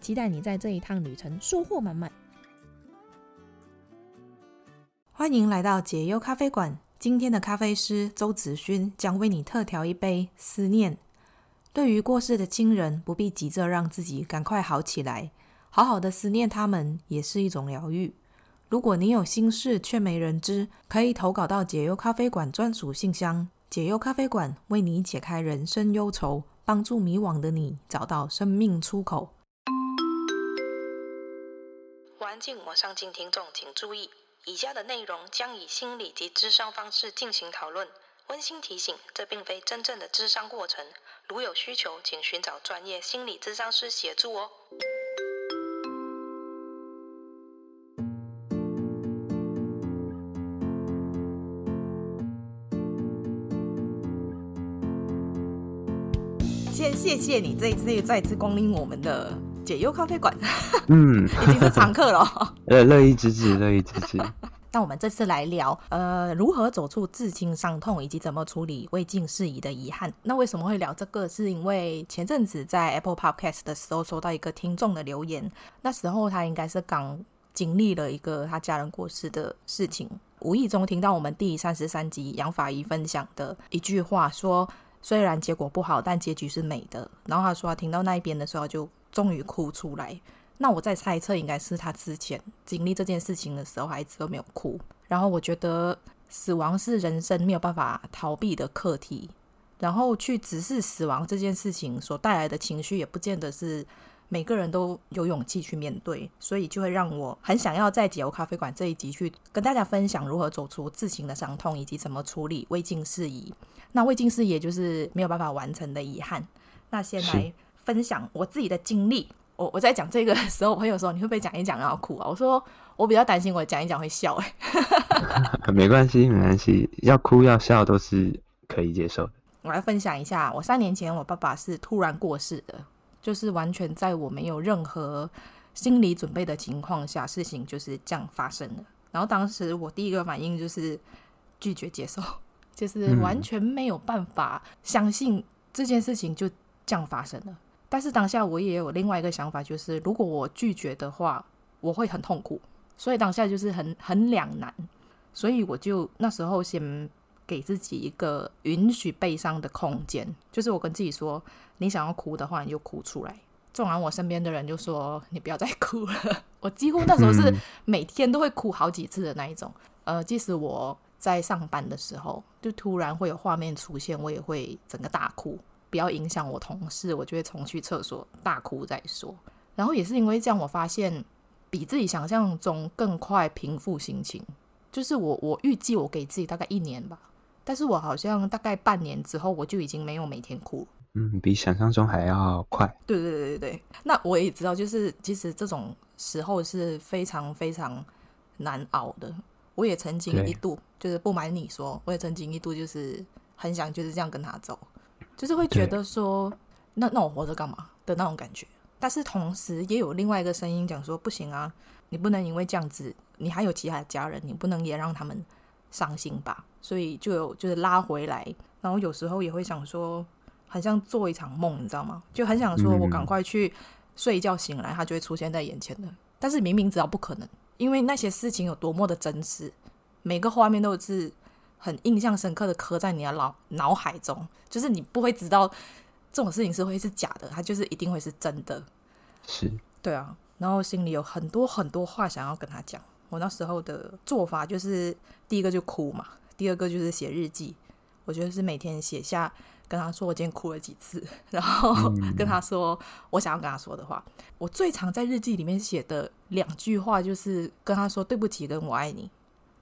期待你在这一趟旅程收获满满。欢迎来到解忧咖啡馆。今天的咖啡师周子勋将为你特调一杯思念。对于过世的亲人，不必急着让自己赶快好起来，好好的思念他们也是一种疗愈。如果你有心事却没人知，可以投稿到解忧咖啡馆专属信箱。解忧咖啡馆为你解开人生忧愁，帮助迷惘的你找到生命出口。安静，我上进。听众请注意，以下的内容将以心理及咨商方式进行讨论。温馨提醒，这并非真正的咨商过程。如有需求，请寻找专业心理咨商师协助哦。先谢谢你这一次再次光临我们的。解忧咖啡馆，嗯，已经是常客了。呃，乐意之至，乐意之至。那我们这次来聊，呃，如何走出至亲伤痛，以及怎么处理未尽事宜的遗憾。那为什么会聊这个？是因为前阵子在 Apple Podcast 的时候收到一个听众的留言，那时候他应该是刚经历了一个他家人过世的事情，无意中听到我们第三十三集杨法医分享的一句话，说虽然结果不好，但结局是美的。然后他说他听到那一边的时候就。终于哭出来，那我在猜测，应该是他之前经历这件事情的时候，还一直都没有哭。然后我觉得死亡是人生没有办法逃避的课题，然后去直视死亡这件事情所带来的情绪，也不见得是每个人都有勇气去面对，所以就会让我很想要在解忧咖啡馆这一集去跟大家分享如何走出自行的伤痛，以及怎么处理未尽事宜。那未尽事宜也就是没有办法完成的遗憾。那先来。分享我自己的经历。我我在讲这个的 时候，我朋友说，你会不会讲一讲然后哭啊？我说我比较担心我讲一讲会笑哎。没关系，没关系，要哭要笑都是可以接受的。我来分享一下，我三年前我爸爸是突然过世的，就是完全在我没有任何心理准备的情况下，事情就是这样发生的。然后当时我第一个反应就是拒绝接受，就是完全没有办法相信这件事情就这样发生了。但是当下我也有另外一个想法，就是如果我拒绝的话，我会很痛苦，所以当下就是很很两难，所以我就那时候先给自己一个允许悲伤的空间，就是我跟自己说，你想要哭的话，你就哭出来。纵然我身边的人就说你不要再哭了，我几乎那时候是每天都会哭好几次的那一种。呃，即使我在上班的时候，就突然会有画面出现，我也会整个大哭。不要影响我同事，我就会冲去厕所大哭再说。然后也是因为这样，我发现比自己想象中更快平复心情。就是我我预计我给自己大概一年吧，但是我好像大概半年之后，我就已经没有每天哭。嗯，比想象中还要快。对对对对对。那我也知道，就是其实这种时候是非常非常难熬的。我也曾经一度，就是不瞒你说，我也曾经一度就是很想就是这样跟他走。就是会觉得说，那那我活着干嘛的那种感觉，但是同时也有另外一个声音讲说，不行啊，你不能因为这样子，你还有其他的家人，你不能也让他们伤心吧。所以就有就是拉回来，然后有时候也会想说，很像做一场梦，你知道吗？就很想说我赶快去睡一觉，醒来他就会出现在眼前的。但是明明知道不可能，因为那些事情有多么的真实，每个画面都是。很印象深刻的刻在你的脑脑海中，就是你不会知道这种事情是会是假的，它就是一定会是真的。是，对啊。然后心里有很多很多话想要跟他讲。我那时候的做法就是，第一个就哭嘛，第二个就是写日记。我觉得是每天写下跟他说我今天哭了几次，然后 跟他说我想要跟他说的话。我最常在日记里面写的两句话就是跟他说对不起，跟我爱你。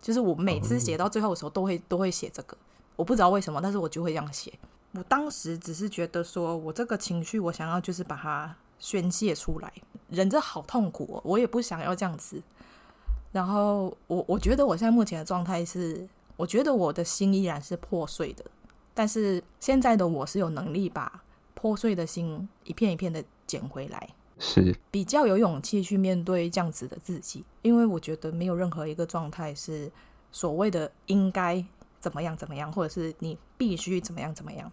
就是我每次写到最后的时候，都会都会写这个，我不知道为什么，但是我就会这样写。我当时只是觉得说，我这个情绪，我想要就是把它宣泄出来。忍着好痛苦哦，我也不想要这样子。然后我我觉得我现在目前的状态是，我觉得我的心依然是破碎的，但是现在的我是有能力把破碎的心一片一片的捡回来，是比较有勇气去面对这样子的自己，因为我觉得没有任何一个状态是所谓的应该怎么样怎么样，或者是你必须怎么样怎么样，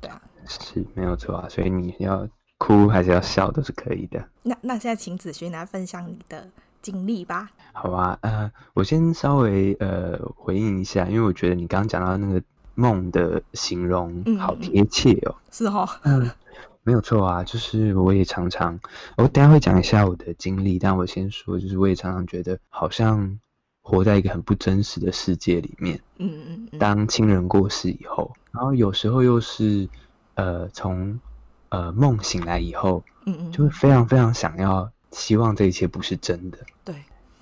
对啊，是没有错啊，所以你要哭还是要笑都是可以的。那那现在请子勋来分享你的经历吧。好啊，呃，我先稍微呃回应一下，因为我觉得你刚刚讲到那个梦的形容好贴切哦。嗯、是哦，嗯，没有错啊，就是我也常常，我等下会讲一下我的经历，但我先说，就是我也常常觉得好像活在一个很不真实的世界里面。嗯嗯嗯。当亲人过世以后，然后有时候又是呃从呃梦醒来以后，嗯嗯，就会非常非常想要。希望这一切不是真的，对，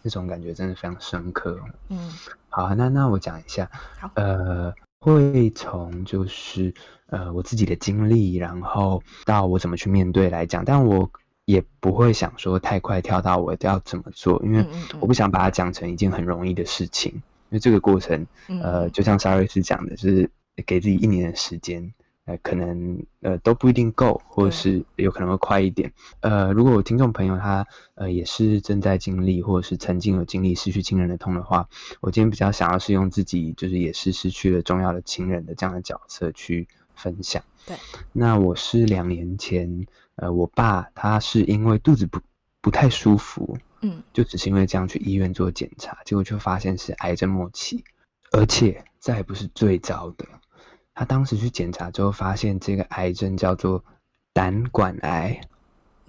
那种感觉真的非常深刻。嗯，好，那那我讲一下，好，呃，会从就是呃我自己的经历，然后到我怎么去面对来讲，但我也不会想说太快跳到我要怎么做，因为我不想把它讲成一件很容易的事情，因为这个过程，呃，就像沙瑞斯讲的，就是给自己一年的时间。呃，可能呃都不一定够，或者是有可能会快一点。呃，如果我听众朋友他呃也是正在经历，或者是曾经有经历失去亲人的痛的话，我今天比较想要是用自己就是也是失去了重要的亲人的这样的角色去分享。对，那我是两年前，呃，我爸他是因为肚子不不太舒服，嗯，就只是因为这样去医院做检查，结果就发现是癌症末期，而且再也不是最糟的。他当时去检查之后，发现这个癌症叫做胆管癌，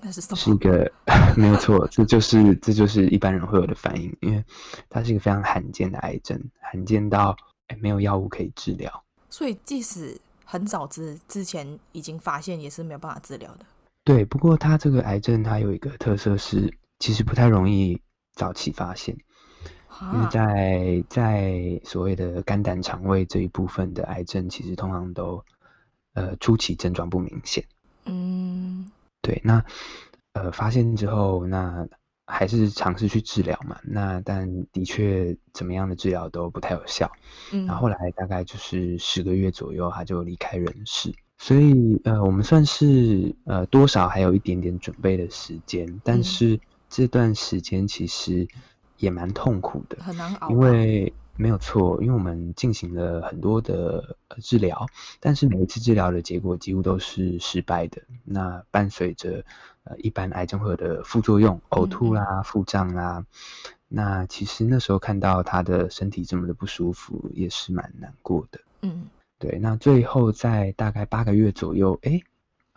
那是什么？是一个 没有错，这就是这就是一般人会有的反应，因为它是一个非常罕见的癌症，罕见到哎没有药物可以治疗。所以即使很早之之前已经发现，也是没有办法治疗的。对，不过它这个癌症它有一个特色是，其实不太容易早期发现。因为在在所谓的肝胆肠胃这一部分的癌症，其实通常都呃初期症状不明显。嗯，对，那呃发现之后，那还是尝试去治疗嘛。那但的确怎么样的治疗都不太有效。嗯，然后后来大概就是十个月左右，他就离开人世。所以呃我们算是呃多少还有一点点准备的时间，但是这段时间其实。也蛮痛苦的，很难熬。因为没有错，因为我们进行了很多的治疗，但是每一次治疗的结果几乎都是失败的。那伴随着呃一般癌症会有的副作用，呕吐啦、嗯、腹胀啦。那其实那时候看到他的身体这么的不舒服，也是蛮难过的。嗯，对。那最后在大概八个月左右，哎。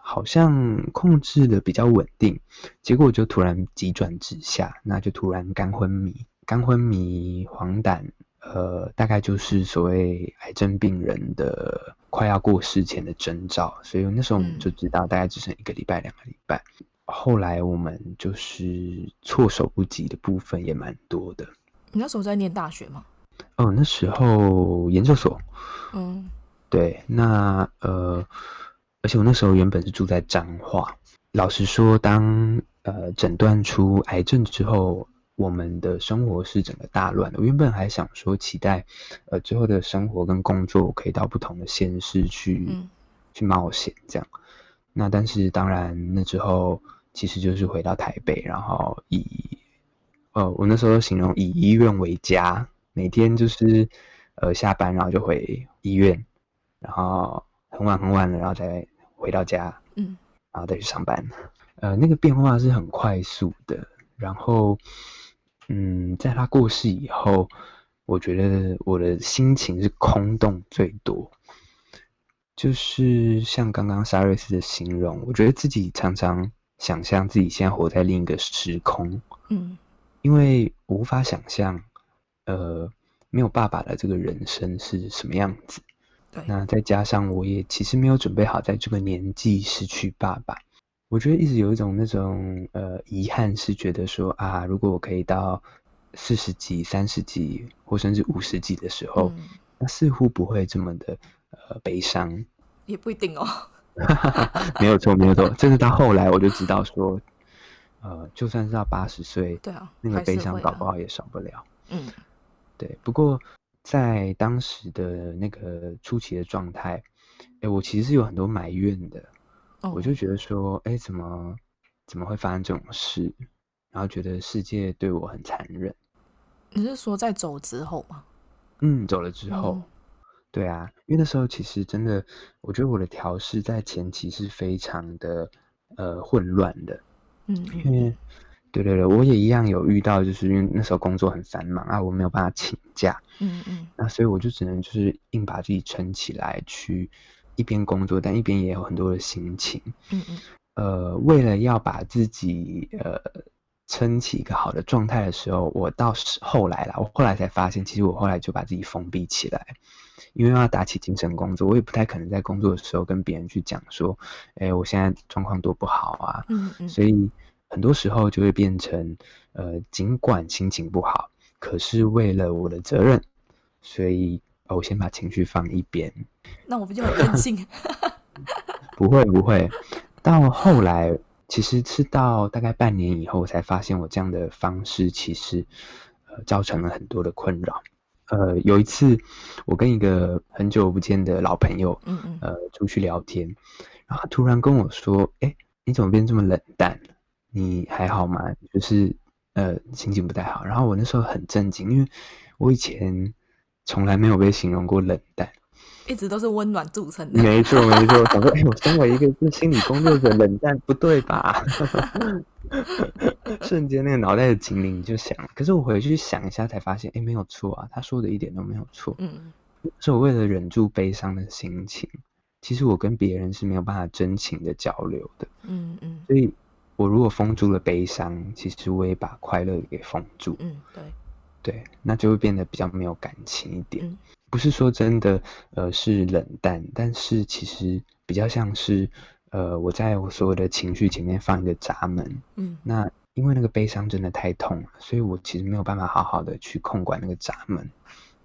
好像控制的比较稳定，结果就突然急转直下，那就突然肝昏迷，肝昏迷、黄疸，呃，大概就是所谓癌症病人的快要过世前的征兆，所以那时候我们就知道大概只剩一个礼拜、两个礼拜。后来我们就是措手不及的部分也蛮多的。你那时候在念大学吗？哦，那时候研究所。嗯，对，那呃。而且我那时候原本是住在彰化，老实说，当呃诊断出癌症之后，我们的生活是整个大乱的。我原本还想说，期待呃之后的生活跟工作可以到不同的县市去、嗯、去冒险这样。那但是当然那之后其实就是回到台北，然后以呃我那时候形容以医院为家，每天就是呃下班然后就回医院，然后很晚很晚了，然后再。回到家，嗯，然后再去上班，呃，那个变化是很快速的。然后，嗯，在他过世以后，我觉得我的心情是空洞最多。就是像刚刚沙瑞斯的形容，我觉得自己常常想象自己现在活在另一个时空，嗯，因为我无法想象，呃，没有爸爸的这个人生是什么样子。那再加上我也其实没有准备好在这个年纪失去爸爸，我觉得一直有一种那种呃遗憾，是觉得说啊，如果我可以到四十几、三十几或甚至五十几的时候，嗯、那似乎不会这么的呃悲伤。也不一定哦。没有错，没有错，这是到后来我就知道说，呃，就算是到八十岁，对啊，那个悲伤搞不好也少不了。嗯，对。不过在当时的那个初期的状态，哎，我其实是有很多埋怨的。哦，我就觉得说，哎，怎么怎么会发生这种事？然后觉得世界对我很残忍。你是说在走之后吗？嗯，走了之后。嗯对啊，因为那时候其实真的，我觉得我的调试在前期是非常的呃混乱的，嗯，因为对对对，我也一样有遇到，就是因为那时候工作很繁忙啊，我没有办法请假，嗯嗯，那所以我就只能就是硬把自己撑起来，去一边工作，但一边也有很多的心情，嗯嗯，呃，为了要把自己呃。撑起一个好的状态的时候，我到后来啦，我后来才发现，其实我后来就把自己封闭起来，因为要打起精神工作，我也不太可能在工作的时候跟别人去讲说，哎，我现在状况多不好啊。嗯嗯。所以很多时候就会变成，呃，尽管心情不好，可是为了我的责任，所以我先把情绪放一边。那我不就很任性？不会不会，到后来。其实吃到大概半年以后，我才发现我这样的方式其实呃造成了很多的困扰。呃，有一次我跟一个很久不见的老朋友，嗯嗯，呃，出去聊天，然后他突然跟我说：“哎，你怎么变这么冷淡？你还好吗？就是呃心情不太好。”然后我那时候很震惊，因为我以前从来没有被形容过冷淡。一直都是温暖著称的。没错，没错。想说，哎，我身为一个是心理工作者，冷淡不对吧？瞬间那个脑袋的警铃就响。可是我回去想一下，才发现，哎，没有错啊，他说的一点都没有错。嗯，是我为了忍住悲伤的心情，其实我跟别人是没有办法真情的交流的。嗯嗯。所以，我如果封住了悲伤，其实我也把快乐给封住。嗯，对。对，那就会变得比较没有感情一点。嗯不是说真的，呃，是冷淡，但是其实比较像是，呃，我在我所有的情绪前面放一个闸门，嗯，那因为那个悲伤真的太痛了，所以我其实没有办法好好的去控管那个闸门，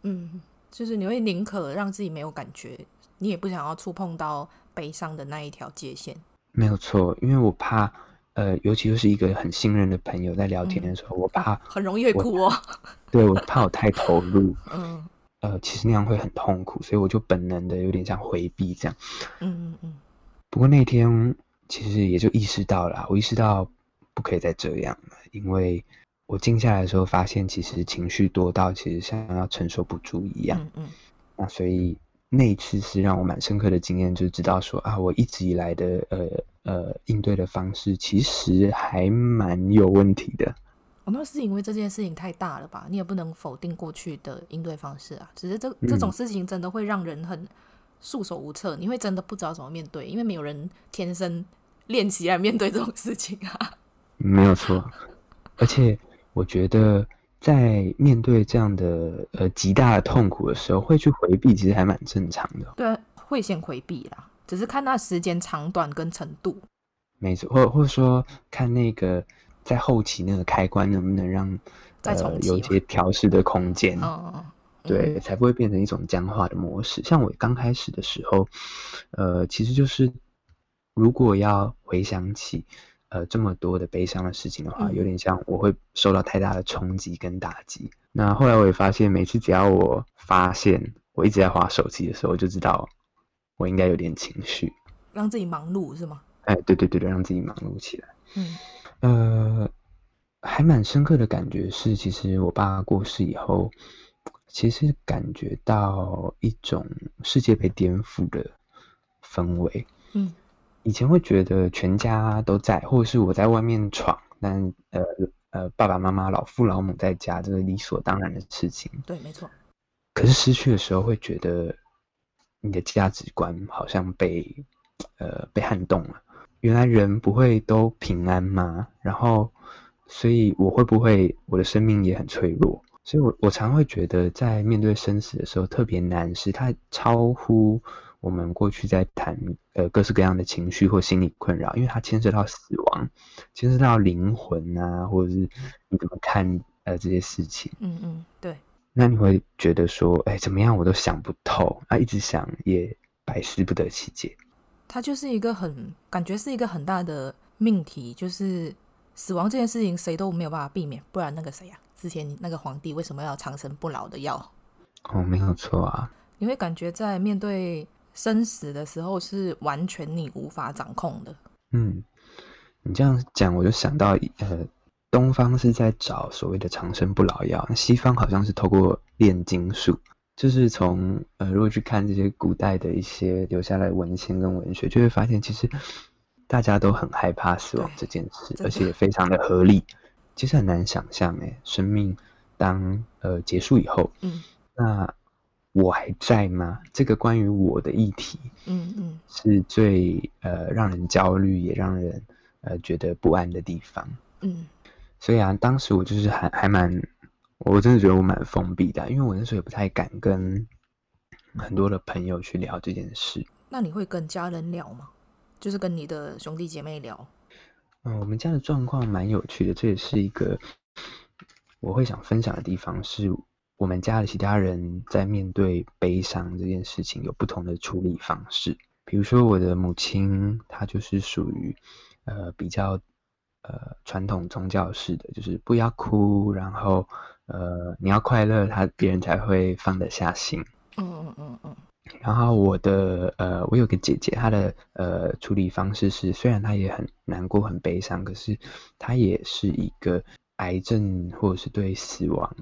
嗯，就是你会宁可让自己没有感觉，你也不想要触碰到悲伤的那一条界限，没有错，因为我怕，呃，尤其又是一个很信任的朋友在聊天的时候，嗯、我怕很容易会哭哦，对，我怕我太投入，嗯。呃，其实那样会很痛苦，所以我就本能的有点像回避这样。嗯嗯嗯。不过那天其实也就意识到了，我意识到不可以再这样了，因为我静下来的时候发现，其实情绪多到其实像要承受不住一样。嗯嗯。那所以那一次是让我蛮深刻的经验，就知道说啊，我一直以来的呃呃应对的方式其实还蛮有问题的。我们是因为这件事情太大了吧？你也不能否定过去的应对方式啊。只是这这种事情真的会让人很束手无策，嗯，你会真的不知道怎么面对，因为没有人天生练习来面对这种事情啊。没有错，而且我觉得在面对这样的呃极大的痛苦的时候，会去回避，其实还蛮正常的。对，会先回避啦，只是看那时间长短跟程度。没错，或或者说看那个。在后期那个开关能不能让呃、有一些调试的空间？嗯嗯，对，才不会变成一种僵化的模式。像我刚开始的时候，呃，其实就是如果要回想起呃这么多的悲伤的事情的话，嗯，有点像我会受到太大的冲击跟打击。那后来我也发现，每次只要我发现我一直在滑手机的时候，我就知道我应该有点情绪，让自己忙碌是吗？哎，对对对对，让自己忙碌起来。嗯。呃，还蛮深刻的感觉是，其实我爸过世以后，其实感觉到一种世界被颠覆的氛围。嗯，以前会觉得全家都在，或者是我在外面闯，但呃呃爸爸妈妈老父老母在家，这是理所当然的事情。对，没错。可是失去的时候，会觉得你的价值观好像被呃被撼动了。原来人不会都平安吗？然后，所以我会不会我的生命也很脆弱？所以我我常会觉得，在面对生死的时候特别难，是它超乎我们过去在谈呃各式各样的情绪或心理困扰，因为它牵涉到死亡，牵涉到灵魂啊，或者是你怎么看呃这些事情？嗯嗯，对。那你会觉得说，哎，怎么样我都想不透啊，一直想也百思不得其解。它就是一个很感觉是一个很大的命题，就是死亡这件事情谁都没有办法避免，不然那个谁呀、啊，之前那个皇帝为什么要长生不老的药？哦，没有错啊。你会感觉在面对生死的时候是完全你无法掌控的。嗯，你这样讲我就想到，呃，东方是在找所谓的长生不老药，西方好像是透过炼金术。就是从呃，如果去看这些古代的一些留下来文献跟文学，就会发现其实大家都很害怕死亡这件事，而且也非常的合理。其实很难想象，哎，生命当呃结束以后，嗯，那我还在吗？这个关于我的议题，嗯嗯，是最呃让人焦虑也让人呃觉得不安的地方，嗯。所以啊，当时我就是还还蛮。我真的觉得我蛮封闭的，因为我那时候也不太敢跟很多的朋友去聊这件事。那你会跟家人聊吗？就是跟你的兄弟姐妹聊？嗯，我们家的状况蛮有趣的，这也是一个我会想分享的地方。是我们家的其他人在面对悲伤这件事情有不同的处理方式。比如说我的母亲，她就是属于呃比较呃传统宗教式的，就是不要哭，然后。呃，你要快乐，他别人才会放得下心。嗯嗯嗯嗯。然后我的呃，我有个姐姐，她的呃处理方式是，虽然她也很难过、很悲伤，可是她也是一个癌症或者是对死亡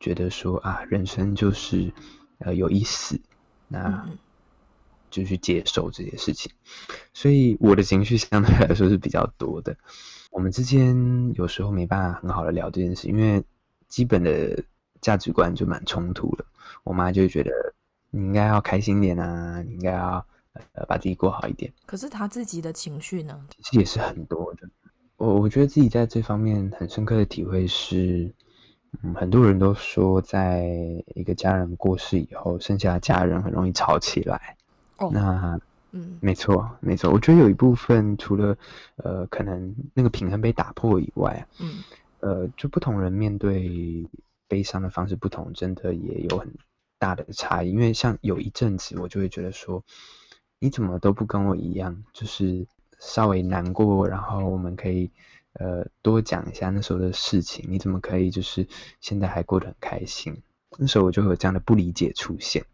觉得说啊，人生就是呃有一死，那就去接受这些事情。所以我的情绪相对来说是比较多的。我们之间有时候没办法很好的聊这件事，因为。基本的价值观就蛮冲突的，我妈就觉得你应该要开心点啊，你应该要呃把自己过好一点。可是她自己的情绪呢？其实也是很多的。我我觉得自己在这方面很深刻的体会是，嗯，很多人都说，在一个家人过世以后，剩下的家人很容易吵起来。哦，那嗯，没错没错。我觉得有一部分除了呃可能那个平衡被打破以外，嗯。呃，就不同人面对悲伤的方式不同，真的也有很大的差异。因为像有一阵子，我就会觉得说，你怎么都不跟我一样，就是稍微难过，然后我们可以呃多讲一下那时候的事情。你怎么可以就是现在还过得很开心？那时候我就会有这样的不理解出现。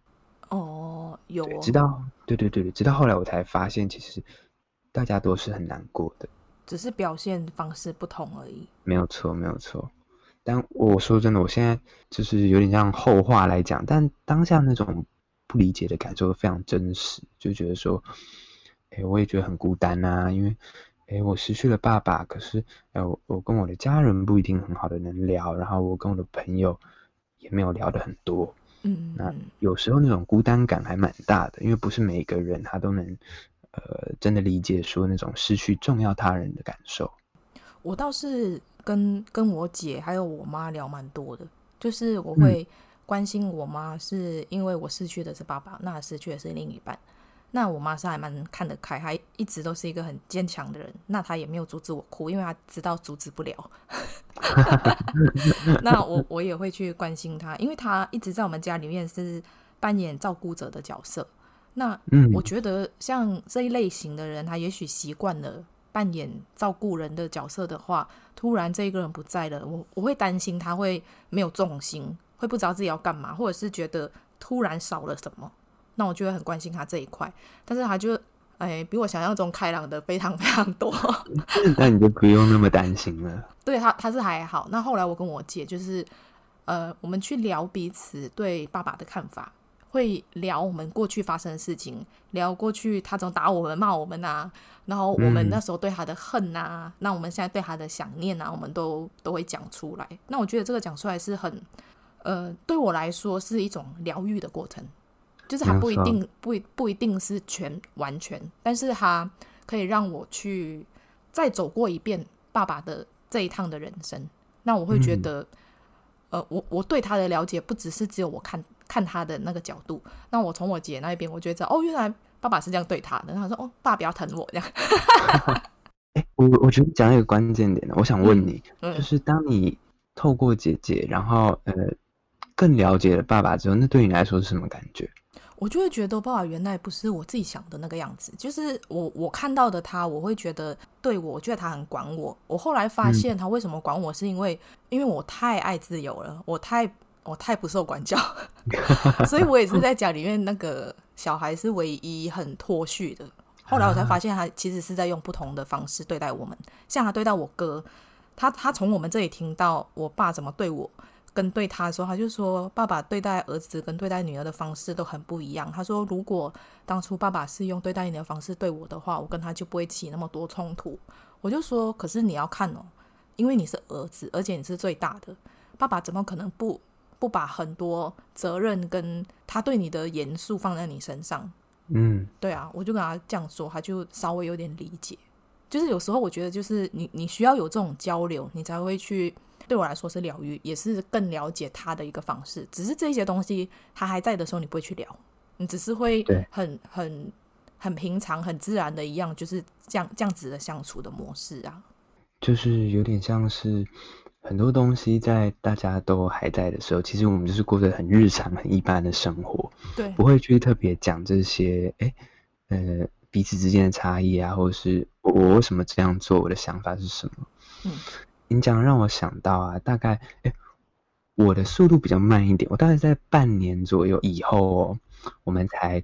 哦，有哦，直到对对对对，直到后来我才发现，其实大家都是很难过的。只是表现方式不同而已。没有错，没有错。但我说真的，我现在就是有点像后话来讲，但当下那种不理解的感受非常真实，就觉得说，哎，我也觉得很孤单啊，因为，哎，我失去了爸爸，可是，哎，我我跟我的家人不一定很好的能聊，然后我跟我的朋友也没有聊得很多。嗯，那有时候那种孤单感还蛮大的，因为不是每一个人他都能。呃，真的理解说那种失去重要他人的感受。我倒是跟跟我姐还有我妈聊蛮多的，就是我会关心我妈，是因为我失去的是爸爸，那失去的是另一半。那我妈是还蛮看得开，还一直都是一个很坚强的人。那她也没有阻止我哭，因为她知道阻止不了。那我我也会去关心她，因为她一直在我们家里面是扮演照顾者的角色。那我觉得像这一类型的人，他也许习惯了扮演照顾人的角色的话，突然这一个人不在了，我我会担心他会没有重心，会不知道自己要干嘛，或者是觉得突然少了什么。那我就会很关心他这一块，但是他就哎比我想象中开朗的非常 非常多。那你就不用那么担心了。对他他是还好。那后来我跟我姐就是呃，我们去聊彼此对爸爸的看法。会聊我们过去发生的事情，聊过去他总打我们、骂我们啊，然后我们那时候对他的恨啊，嗯、那我们现在对他的想念啊，我们都都会讲出来。那我觉得这个讲出来是很，呃，对我来说是一种疗愈的过程，就是还不一定不一不一定是全完全，但是他可以让我去再走过一遍爸爸的这一趟的人生。那我会觉得，嗯、呃，我我对他的了解不只是只有我看。看他的那个角度，那我从我姐那一边，我觉得哦，原来爸爸是这样对他的。然后他说：“哦，爸比较疼我这样。”哎，我我觉得讲一个关键点，我想问你，就是当你透过姐姐，然后呃更了解了爸爸之后，那对你来说是什么感觉？我就会觉得爸爸原来不是我自己想的那个样子，就是我我看到的他，我会觉得对我，我觉得他很管我。我后来发现他为什么管我，是因为、嗯、因为我太爱自由了，我太我太不受管教，所以我也是在家里面那个小孩是唯一很脱序的。后来我才发现，他其实是在用不同的方式对待我们，像他对待我哥，他他从我们这里听到我爸怎么对我。跟对他的时候，他就说爸爸对待儿子跟对待女儿的方式都很不一样。他说，如果当初爸爸是用对待你的方式对我的话，我跟他就不会起那么多冲突。我就说，可是你要看哦，因为你是儿子，而且你是最大的，爸爸怎么可能不不把很多责任跟他对你的严肃放在你身上？嗯，对啊，我就跟他这样说，他就稍微有点理解。就是有时候我觉得，就是你你需要有这种交流，你才会去。对我来说是疗愈，也是更了解他的一个方式。只是这些东西他还在的时候，你不会去聊，你只是会很很很平常、很自然的一样，就是这样这样子的相处的模式啊。就是有点像是很多东西在大家都还在的时候，其实我们就是过着很日常、很一般的生活，对，不会去特别讲这些。哎，呃，彼此之间的差异啊，或者是我我为什么这样做，我的想法是什么？嗯。你讲让我想到啊，大概哎，我的速度比较慢一点，我大概在半年左右以后哦，我们才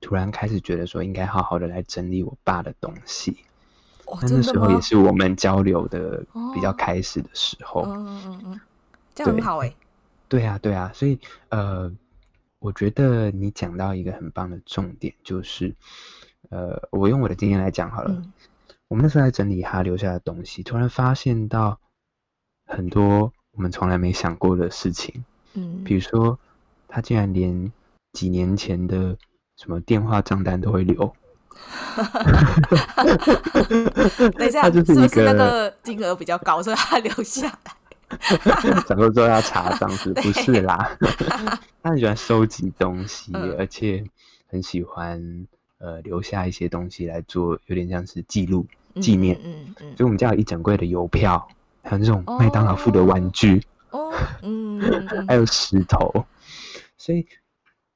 突然开始觉得说应该好好的来整理我爸的东西。哦，那时候也是我们交流的比较开始的时候。嗯嗯嗯嗯，这样很好哎。对啊对啊，所以呃，我觉得你讲到一个很棒的重点，就是呃，我用我的经验来讲好了。嗯我们那时候在整理他留下的东西，突然发现到很多我们从来没想过的事情。嗯，比如说他竟然连几年前的什么电话账单都会留。等一下，是不是那个金额比较高，所以他留下 来？想说之后要查账是不是啦？他很喜欢收集东西，嗯、而且很喜欢呃留下一些东西来做，有点像是记录。纪念，嗯嗯，嗯，所以我们家有一整柜的邮票，还有那种麦当劳附的玩具，哦，嗯，嗯 还有石头，所以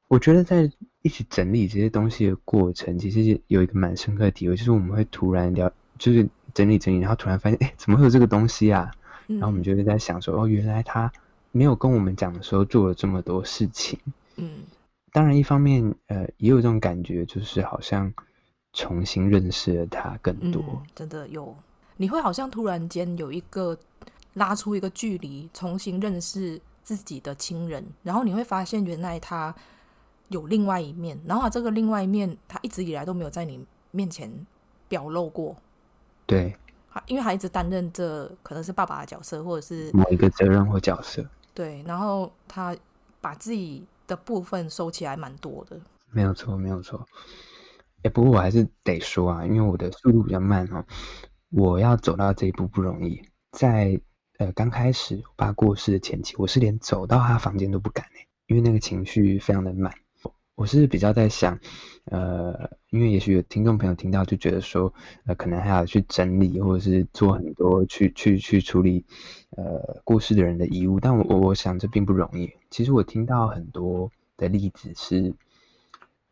我觉得在一起整理这些东西的过程，其实有一个蛮深刻的体会，就是我们会突然聊，就是整理整理，然后突然发现，哎，怎么会有这个东西啊？然后我们就是在想说，哦，原来他没有跟我们讲的时候做了这么多事情，嗯，当然一方面，呃，也有这种感觉，就是好像。重新认识了他更多，嗯，真的有，你会好像突然间有一个拉出一个距离，重新认识自己的亲人，然后你会发现原来他有另外一面，然后这个另外一面他一直以来都没有在你面前表露过，对，因为他一直担任着可能是爸爸的角色，或者是某一个责任或角色，对，然后他把自己的部分收起来蛮多的，没有错，没有错。哎，不过我还是得说啊，因为我的速度比较慢哦，我要走到这一步不容易。在呃刚开始我爸过世的前期，我是连走到他房间都不敢哎，因为那个情绪非常的慢。我是比较在想，呃，因为也许有听众朋友听到就觉得说，呃，可能还要去整理或者是做很多去去去处理，呃，过世的人的遗物。但我我想这并不容易。其实我听到很多的例子是。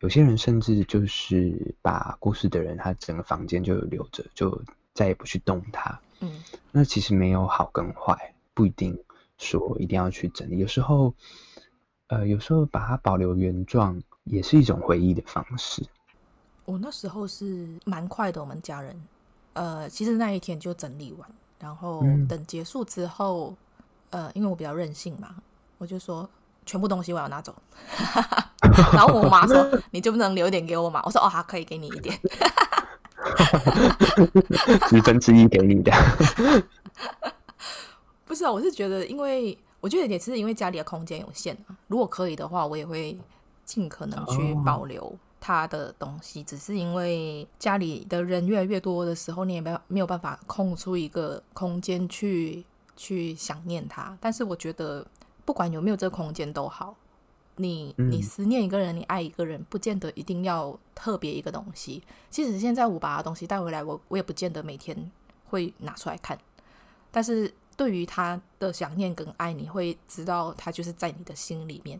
有些人甚至就是把过世的人，他整个房间就留着，就再也不去动它。嗯，那其实没有好跟坏，不一定说一定要去整理。有时候，呃，有时候把它保留原状也是一种回忆的方式。我那时候是蛮快的，我们家人，呃，其实那一天就整理完，然后等结束之后，嗯、呃，因为我比较任性嘛，我就说。全部东西我要拿走，然后我妈说：“你就不能留一点给我吗？”我说：“哦，好，可以给你一点，十分之一给你的。”不是啊，我是觉得，因为我觉得也是因为家里的空间有限，如果可以的话，我也会尽可能去保留他的东西。只是因为家里的人越来越多的时候，你也没没有办法空出一个空间去去想念他。但是我觉得。不管有没有这个空间都好，你你思念一个人，你爱一个人，不见得一定要特别一个东西。即使现在我把他东西带回来，我我也不见得每天会拿出来看。但是对于他的想念跟爱，你会知道他就是在你的心里面。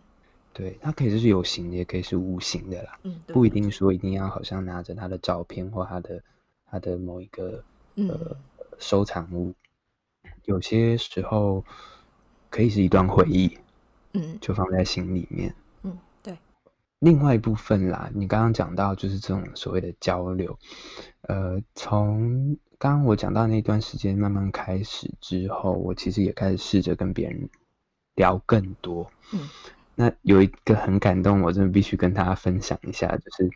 对，他可以是有形的，也可以是无形的啦。嗯，不一定说一定要好像拿着他的照片或他的他的某一个呃收藏物，有些时候可以是一段回忆，嗯，就放在心里面。嗯，对。另外一部分啦，你刚刚讲到就是这种所谓的交流，呃，从刚刚我讲到那段时间慢慢开始之后，我其实也开始试着跟别人聊更多。嗯。那有一个很感动，我真的必须跟大家分享一下，就是，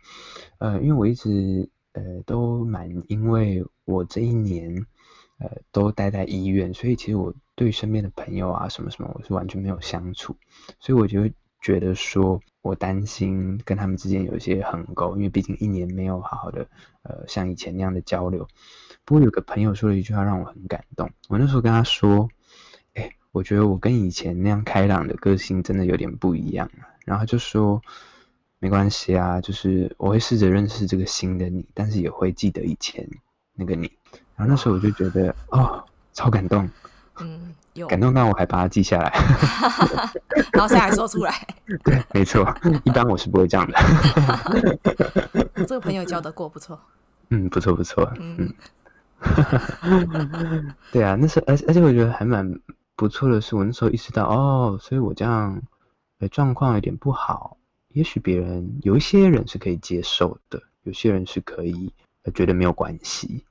呃，因为我一直呃都蛮，因为我这一年呃都待在医院，所以其实我对身边的朋友啊什么什么，我是完全没有相处，所以我就觉得说我担心跟他们之间有一些鸿沟，因为毕竟一年没有好好的呃像以前那样的交流。不过有个朋友说了一句话让我很感动，我那时候跟他说。我觉得我跟以前那样开朗的个性真的有点不一样，然后就说没关系啊，就是我会试着认识这个新的你，但是也会记得以前那个你。然后那时候我就觉得哦，超感动，嗯，有感动到我还把它记下来，然后现在还说出来。对，没错，一般我是不会这样的。这个朋友交得过，不错。嗯，不错不错，嗯，对啊，那时候而而且我觉得还蛮。不错的是，我那时候意识到，哦，所以我这样，呃，状况有点不好。也许别人有一些人是可以接受的，有些人是可以觉得没有关系。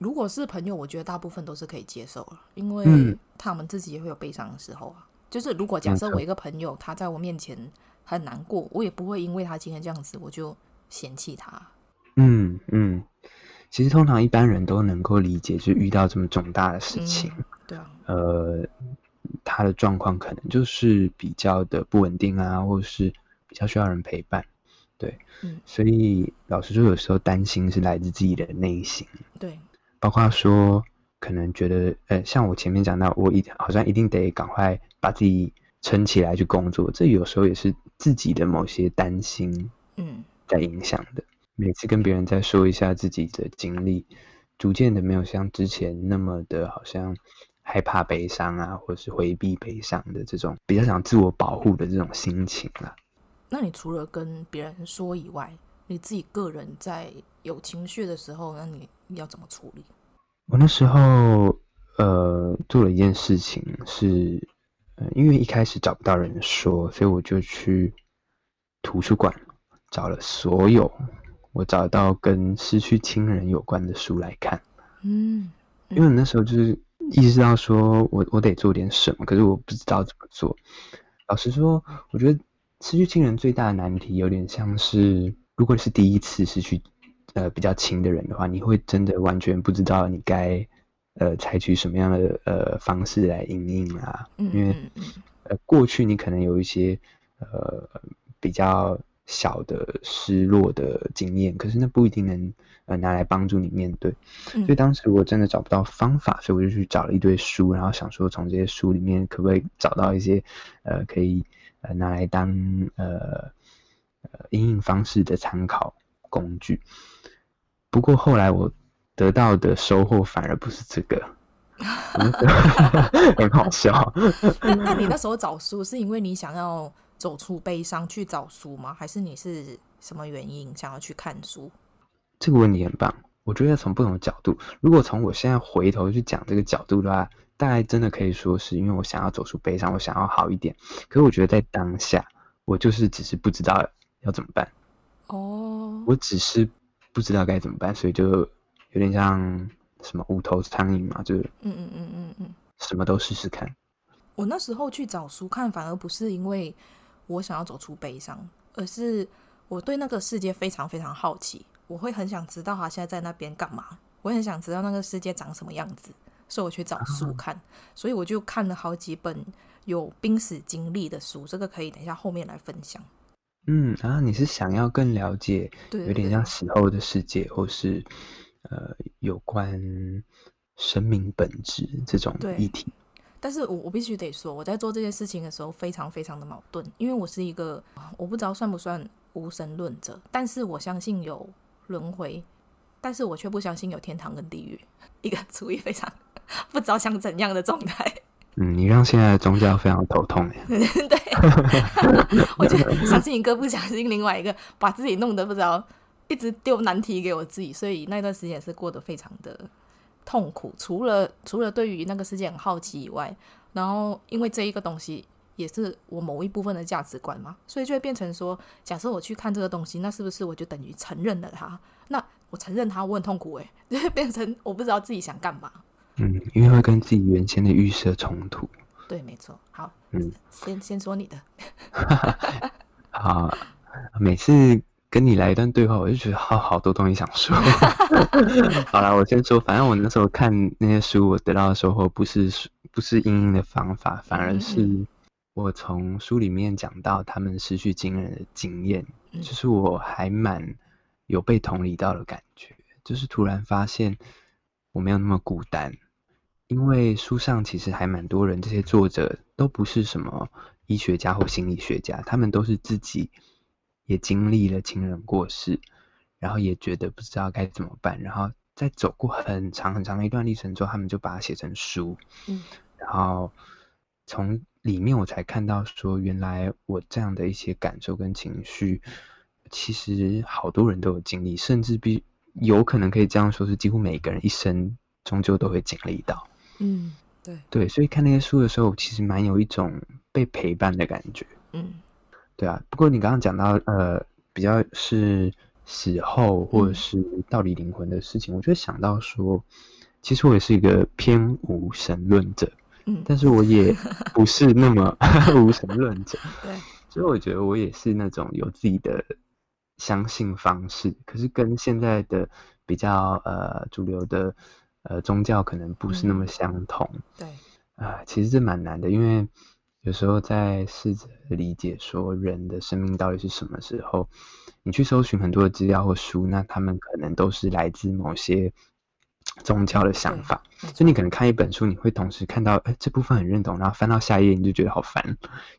如果是朋友，我觉得大部分都是可以接受了，因为他们自己也会有悲伤的时候啊。嗯、就是如果假设我一个朋友他在我面前很难过，我也不会因为他今天这样子我就嫌弃他。嗯嗯，其实通常一般人都能够理解，就遇到这么重大的事情。嗯对啊，呃，他的状况可能就是比较的不稳定啊，或者是比较需要人陪伴，对，嗯，所以老实说，有时候担心是来自自己的内心，对，包括说可能觉得，呃，像我前面讲到，我一好像一定得赶快把自己撑起来去工作，这有时候也是自己的某些担心，嗯，在影响的。嗯、每次跟别人再说一下自己的经历，逐渐的没有像之前那么的，好像。害怕悲伤啊，或者是回避悲伤的这种比较想自我保护的这种心情啊。那你除了跟别人说以外，你自己个人在有情绪的时候，那你要怎么处理？我那时候呃做了一件事情是，呃，因为一开始找不到人说，所以我就去图书馆找了所有我找到跟失去亲人有关的书来看。嗯，嗯，因为那时候就是。意识到说我我得做点什么，可是我不知道怎么做。老实说，我觉得失去亲人最大的难题有点像是，如果是第一次失去呃比较亲的人的话，你会真的完全不知道你该呃采取什么样的呃方式来应应啊。因为呃过去你可能有一些呃比较。小的失落的经验，可是那不一定能呃拿来帮助你面对。嗯、所以当时我真的找不到方法，所以我就去找了一堆书，然后想说从这些书里面可不可以找到一些呃可以呃拿来当呃呃应应方式的参考工具。不过后来我得到的收获反而不是这个 很好笑。那那你那 时候找书是因为你想要？走出悲伤去找书吗？还是你是什么原因想要去看书？这个问题很棒，我觉得要从不同的角度。如果从我现在回头去讲这个角度的话，大概真的可以说是因为我想要走出悲伤，我想要好一点。可是我觉得在当下，我就是只是不知道要怎么办。哦，我只是不知道该怎么办，所以就有点像什么无头苍蝇嘛，就嗯嗯嗯嗯嗯，什么都试试看。我那时候去找书看，反而不是因为。我想要走出悲伤，而是我对那个世界非常非常好奇。我会很想知道他现在在那边干嘛，我很想知道那个世界长什么样子，所以我去找书看。啊、所以我就看了好几本有濒死经历的书，这个可以等一下后面来分享。嗯啊，你是想要更了解，有点像死后的世界，或是呃有关生命本质这种议题。但是我我必须得说，我在做这件事情的时候非常非常的矛盾，因为我是一个我不知道算不算无神论者，但是我相信有轮回，但是我却不相信有天堂跟地狱，一个 处于非常 不知道想怎样的状态。嗯，你让现在的宗教非常头痛耶。对，我就相信一个不相信另外一个，把自己弄得不知道，一直丢难题给我自己，所以那段时间也是过得非常的痛苦，除了除了对于那个世界很好奇以外，然后因为这一个东西也是我某一部分的价值观嘛，所以就会变成说，假设我去看这个东西，那是不是我就等于承认了它？那我承认它，我很痛苦诶，就会变成我不知道自己想干嘛。嗯，因为会跟自己原先的预设冲突。对，没错。好，嗯，先先说你的。好，每次跟你来一段对话，我就觉得好好多东西想说。好了，我先说，反正我那时候看那些书，我得到的收获不是不是因应的方法，反而是我从书里面讲到他们失去亲人的经验，嗯、就是我还蛮有被同理到的感觉，就是突然发现我没有那么孤单。因为书上其实还蛮多人，这些作者都不是什么医学家或心理学家，他们都是自己也经历了亲人过世，然后也觉得不知道该怎么办，然后在走过很长很长的一段历程之后，他们就把它写成书。嗯，然后从里面我才看到说，原来我这样的一些感受跟情绪，其实好多人都有经历，甚至比有可能可以这样说，是几乎每个人一生终究都会经历到。嗯，对对，所以看那些书的时候，其实蛮有一种被陪伴的感觉。嗯，对啊。不过你刚刚讲到呃，比较是死后或者是到底灵魂的事情，嗯、我就想到说，其实我也是一个偏无神论者。嗯，但是我也不是那么 无神论者。对，所以我觉得我也是那种有自己的相信方式，可是跟现在的比较呃主流的。呃，宗教可能不是那么相同。嗯、对，啊、呃，其实这蛮难的，因为有时候在试着理解说人的生命到底是什么时候，你去搜寻很多的资料或书，那他们可能都是来自某些 宗教的想法。所以你可能看一本书，你会同时看到，哎，这部分很认同，然后翻到下一页你就觉得好烦，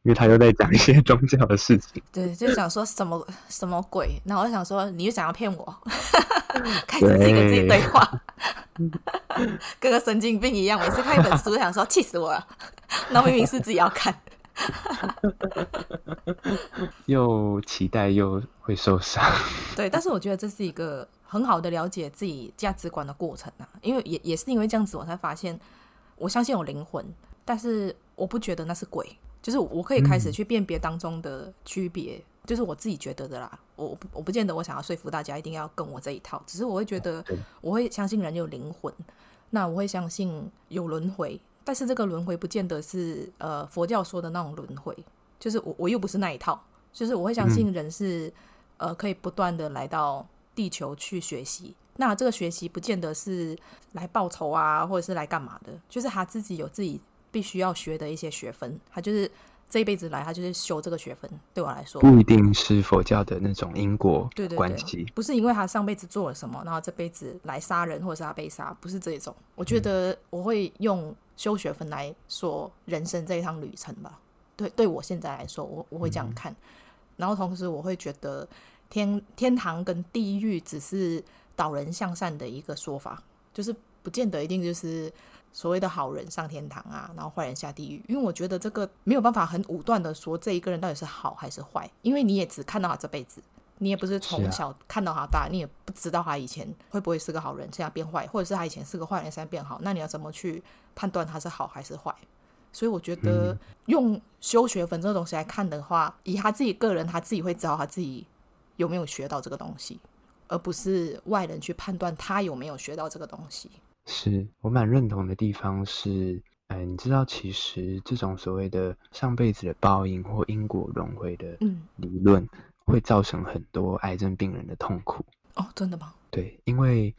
因为他又在讲一些 宗教的事情。对，就想说什么什么鬼，然后我就想说，你又想要骗我，开始自己跟自己对话。跟个神经病一样，每次看一本书，想说气死我了。那明明是自己要看，又期待又会受伤。对，但是我觉得这是一个很好的了解自己价值观的过程啊。因为也也是因为这样子，我才发现，我相信有灵魂，但是我不觉得那是鬼。就是我可以开始去辨别当中的区别。嗯就是我自己觉得的啦，我我不见得我想要说服大家一定要跟我这一套，只是我会觉得我会相信人有灵魂，那我会相信有轮回，但是这个轮回不见得是呃佛教说的那种轮回，就是我我又不是那一套，就是我会相信人是、嗯、呃可以不断的来到地球去学习，那这个学习不见得是来报仇啊，或者是来干嘛的，就是他自己有自己必须要学的一些学分，他就是。这一辈子来，他就是修这个学分。对我来说，不一定是佛教的那种因果关系。不是因为他上辈子做了什么，然后这辈子来杀人，或者是他被杀，不是这种。我觉得我会用修学分来说人生这一趟旅程吧。对，对我现在来说，我我会这样看。嗯、然后同时，我会觉得天天堂跟地狱只是导人向善的一个说法，就是不见得一定就是。所谓的好人上天堂啊，然后坏人下地狱。因为我觉得这个没有办法很武断的说这一个人到底是好还是坏，因为你也只看到他这辈子，你也不是从小看到他大，你也不知道他以前会不会是个好人，现在变坏，或者是他以前是个坏人，现在变好。那你要怎么去判断他是好还是坏？所以我觉得用修学分这个东西来看的话，以他自己个人，他自己会知道他自己有没有学到这个东西，而不是外人去判断他有没有学到这个东西。是我蛮认同的地方是，哎，你知道，其实这种所谓的上辈子的报应或因果轮回的理论，会造成很多癌症病人的痛苦。哦，真的吗？对，因为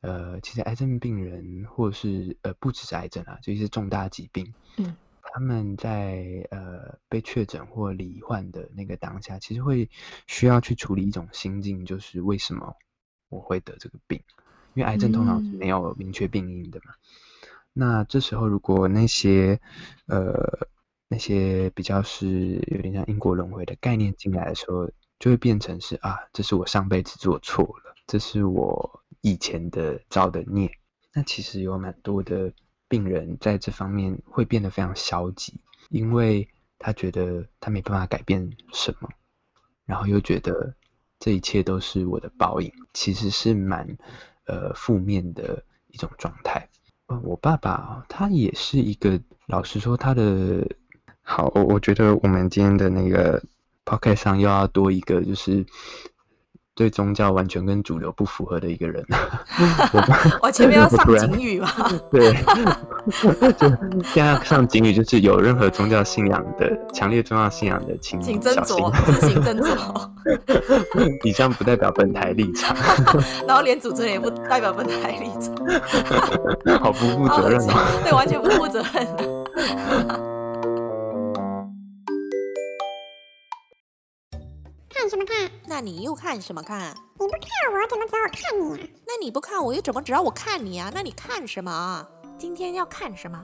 呃，其实癌症病人或是呃，不只是癌症啊，就一些重大疾病，嗯，他们在呃被确诊或罹患的那个当下，其实会需要去处理一种心境，就是为什么我会得这个病。因为癌症通常是没有明确病因的嘛，嗯、那这时候如果那些呃那些比较是有点像因果轮回的概念进来的时候，就会变成是啊，这是我上辈子做错了，这是我以前的造的孽。那其实有蛮多的病人在这方面会变得非常消极，因为他觉得他没办法改变什么，然后又觉得这一切都是我的报应，其实是蛮。呃，负面的一种状态。呃，我爸爸他也是一个，老实说，他的好，我我觉得我们今天的那个 podcast 上又要多一个，就是。对宗教完全跟主流不符合的一个人，我，我前面要 上警语嘛？对，就现在要上警语，就是有任何宗教信仰的、强烈宗教信仰的，请请斟酌，自行斟酌。以上不代表本台立场，然后连主持人也不代表本台立场，好不负责任啊！对，完全不负责任。看什么看？那你又看什么看？你不看我，怎么知道我看你啊？那你不看我，又怎么知道我看你啊？那你看什么？今天要看什么？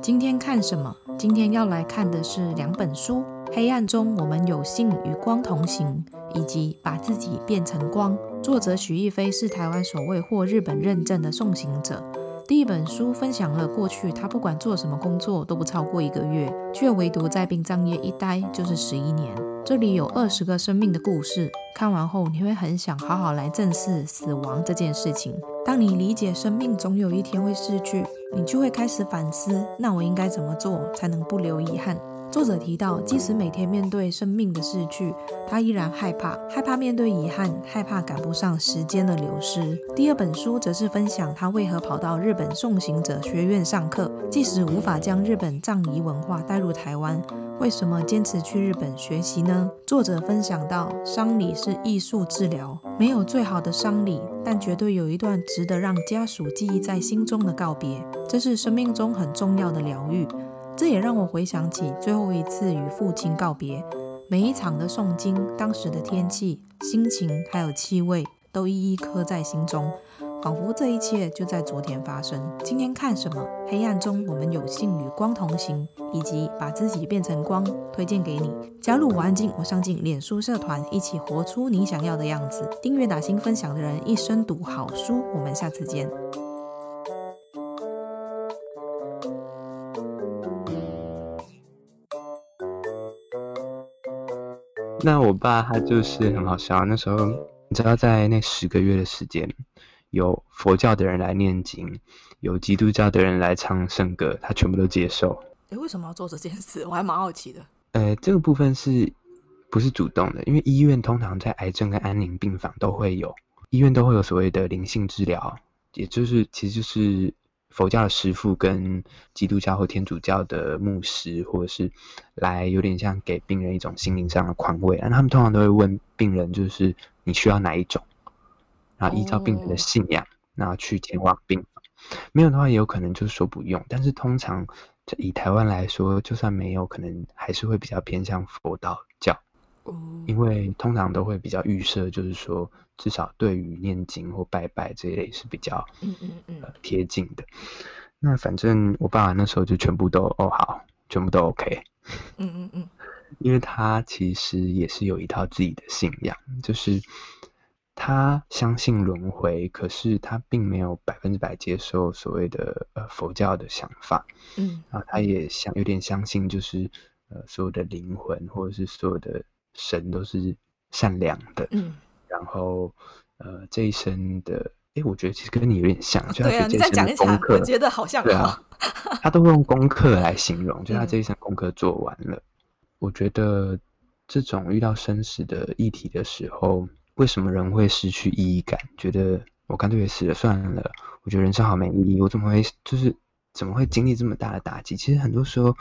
今天看什么？今天要来看的是两本书：《黑暗中我们有幸与光同行》以及《把自己变成光》。作者许逸飞是台湾首位获日本认证的送行者。第一本书分享了过去他不管做什么工作都不超过一个月，却唯独在殡葬业一待就是十一年。这里有二十个生命的故事，看完后你会很想好好来正视死亡这件事情。当你理解生命总有一天会逝去，你就会开始反思：那我应该怎么做才能不留遗憾？作者提到，即使每天面对生命的逝去，他依然害怕，害怕面对遗憾，害怕赶不上时间的流失。第二本书则是分享他为何跑到日本送行者学院上课，即使无法将日本葬仪文化带入台湾。为什么坚持去日本学习呢？作者分享到，丧礼是艺术治疗，没有最好的丧礼，但绝对有一段值得让家属记忆在心中的告别，这是生命中很重要的疗愈。这也让我回想起最后一次与父亲告别，每一场的诵经，当时的天气、心情还有气味，都一一刻在心中。仿佛这一切就在昨天发生。今天看什么？黑暗中我们有幸与光同行，以及把自己变成光，推荐给你。加入我安静，我上进脸书社团，一起活出你想要的样子。订阅打心分享的人，一生读好书。我们下次见。那我爸他就是很好笑，那时候你知道，在那十个月的时间。有佛教的人来念经，有基督教的人来唱圣歌，他全部都接受。诶，为什么要做这件事？我还蛮好奇的。呃，这个部分是不是主动的？因为医院通常在癌症跟安宁病房都会有，医院都会有所谓的灵性治疗，也就是其实就是佛教的师父跟基督教或天主教的牧师，或者是来有点像给病人一种心灵上的宽慰。然后他们通常都会问病人，就是你需要哪一种？然后依照病人的信仰，然后去前往病房。没有的话，也有可能就是说不用。但是通常以台湾来说，就算没有，可能还是会比较偏向佛道教。因为通常都会比较预设，就是说至少对于念经或拜拜这一类是比较嗯嗯嗯贴近的。那反正我爸爸那时候就全部都哦好，全部都 OK。嗯嗯嗯，因为他其实也是有一套自己的信仰，就是。他相信轮回，可是他并没有百分之百接受所谓的呃佛教的想法。嗯，然后他也相有点相信，就是呃所有的灵魂或者是所有的神都是善良的。嗯，然后呃这一生的，哎，我觉得其实跟你有点像，就他这一生的功课，我觉得好像。对啊，他都会用功课来形容，就他这一生功课做完了。嗯，我觉得这种遇到生死的议题的时候。为什么人会失去意义感？觉得我干脆也死了算了。我觉得人生好没意义。我怎么会就是怎么会经历这么大的打击？其实很多时候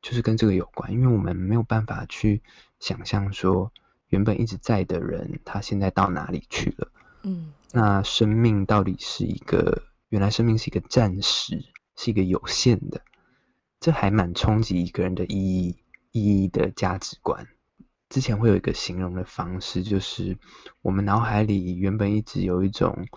就是跟这个有关，因为我们没有办法去想象说原本一直在的人，他现在到哪里去了。嗯，那生命到底是一个，原来生命是一个暂时，是一个有限的，这还蛮冲击一个人的意义、意义的价值观。之前会有一个形容的方式，就是我们脑海里原本一直有一种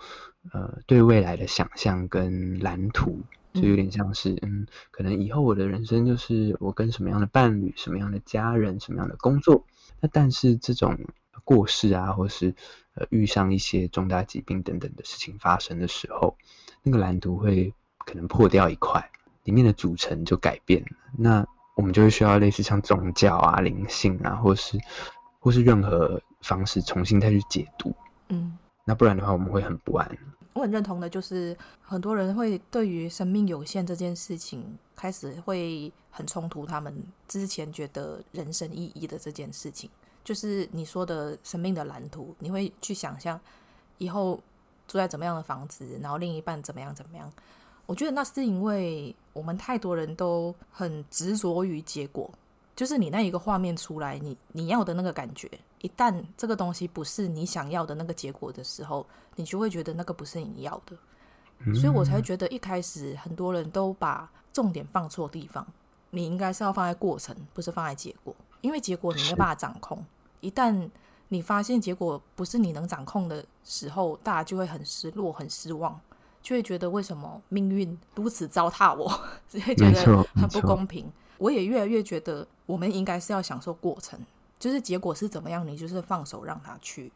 呃对未来的想象跟蓝图，就有点像是嗯，可能以后我的人生就是我跟什么样的伴侣、什么样的家人、什么样的工作。那但是这种过世啊，或是呃遇上一些重大疾病等等的事情发生的时候，那个蓝图会可能破掉一块，里面的组成就改变了。那我们就会需要类似像宗教啊、灵性啊，或是或是任何方式重新再去解读。嗯，那不然的话，我们会很不安。我很认同的，就是很多人会对于生命有限这件事情开始会很冲突，他们之前觉得人生意义的这件事情，就是你说的生命的蓝图，你会去想象以后住在怎么样的房子，然后另一半怎么样怎么样。我觉得那是因为我们太多人都很执着于结果，就是你那一个画面出来，你你要的那个感觉，一旦这个东西不是你想要的那个结果的时候，你就会觉得那个不是你要的。所以我才觉得一开始很多人都把重点放错地方，你应该是要放在过程，不是放在结果，因为结果你没有办法掌控。一旦你发现结果不是你能掌控的时候，大家就会很失落、很失望。就会觉得为什么命运如此糟蹋我，就会觉得很不公平。我也越来越觉得，我们应该是要享受过程，就是结果是怎么样，你就是放手让他去，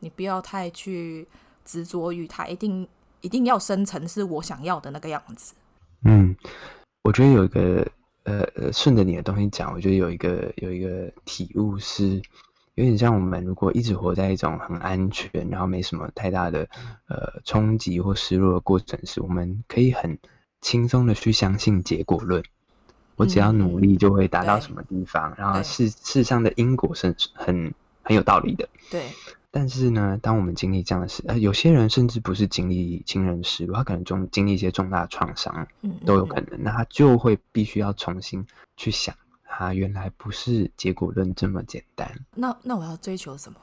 你不要太去执着于他一定一定要生成是我想要的那个样子。嗯，我觉得有一个呃呃，顺着你的东西讲，我觉得有一个有一个体悟是。有点像我们如果一直活在一种很安全，然后没什么太大的呃冲击或失落的过程时，我们可以很轻松的去相信结果论。我只要努力就会达到什么地方，嗯、然后事事上的因果是很很有道理的。对。但是呢，当我们经历这样的事，呃，有些人甚至不是经历亲人失落，他可能中经历一些重大创伤，都有可能，嗯嗯嗯，那他就会必须要重新去想。啊，原来不是结果论这么简单。那那我要追求什么？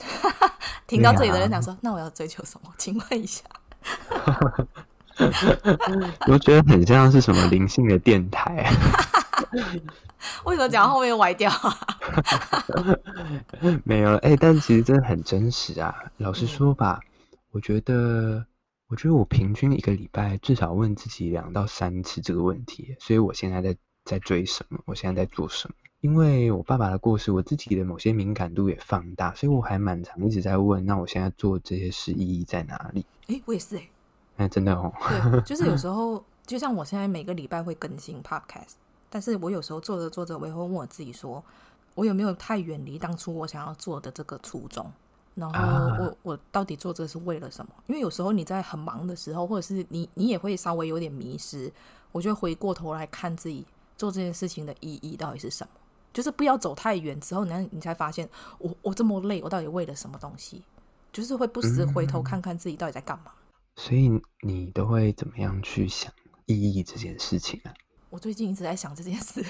听到这里的人想说，那我要追求什么？请问一下。我觉得很像是什么灵性的电台。为什么讲到后面歪掉啊？没有哎、欸，但其实真的很真实啊。老实说吧，嗯、我觉得，我觉得我平均一个礼拜至少问自己两到三次这个问题，所以我现在在。在追什么？我现在在做什么？因为我爸爸的过世，我自己的某些敏感度也放大，所以我还蛮常一直在问：那我现在做这些事意义在哪里？哎、欸，我也是哎、欸，哎、欸，真的哦。对，就是有时 候，就像我现在每个礼拜会更新 podcast，但是我有时候做着做着，我也会问我自己说：我有没有太远离当初我想要做的这个初衷？然后我、啊、我到底做这是为了什么？因为有时候你在很忙的时候，或者是你你也会稍微有点迷失，我就回过头来看自己。做这件事情的意义到底是什么？就是不要走太远之后，你你才发现，我我这么累，我到底为了什么东西？就是会不时回头看看自己到底在干嘛。嗯，所以你都会怎么样去想意义这件事情啊？我最近一直在想这件事。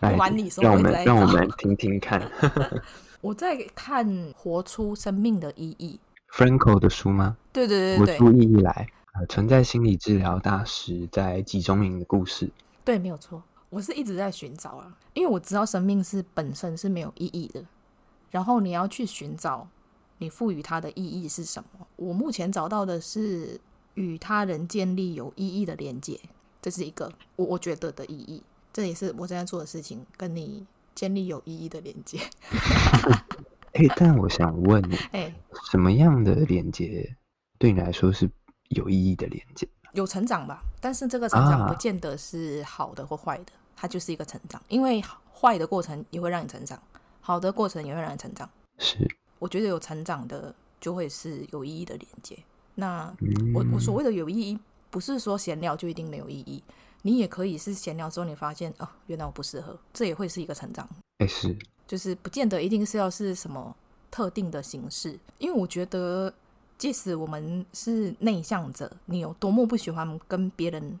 来不瞒你说，让我们让我们听听看。我在看《活出生命的意义》，Franco 的书吗？对对对对，活出意义来。呃，存在心理治疗大师在集中营的故事。对，没有错。我是一直在寻找啊，因为我知道生命是本身是没有意义的，然后你要去寻找你赋予它的意义是什么。我目前找到的是与他人建立有意义的连接，这是一个我我觉得的意义。这也是我正在做的事情，跟你建立有意义的连接。哎、欸，但我想问你，哎、欸，什么样的连接对你来说是？有意义的连接，有成长吧，但是这个成长不见得是好的或坏的，啊、它就是一个成长。因为坏的过程也会让你成长，好的过程也会让你成长。是，我觉得有成长的就会是有意义的连接。那、嗯、我我所谓的有意义，不是说闲聊就一定没有意义，你也可以是闲聊之后你发现哦，原来我不适合，这也会是一个成长。哎，是，就是不见得一定是要是什么特定的形式，因为我觉得。即使我们是内向者，你有多么不喜欢跟别人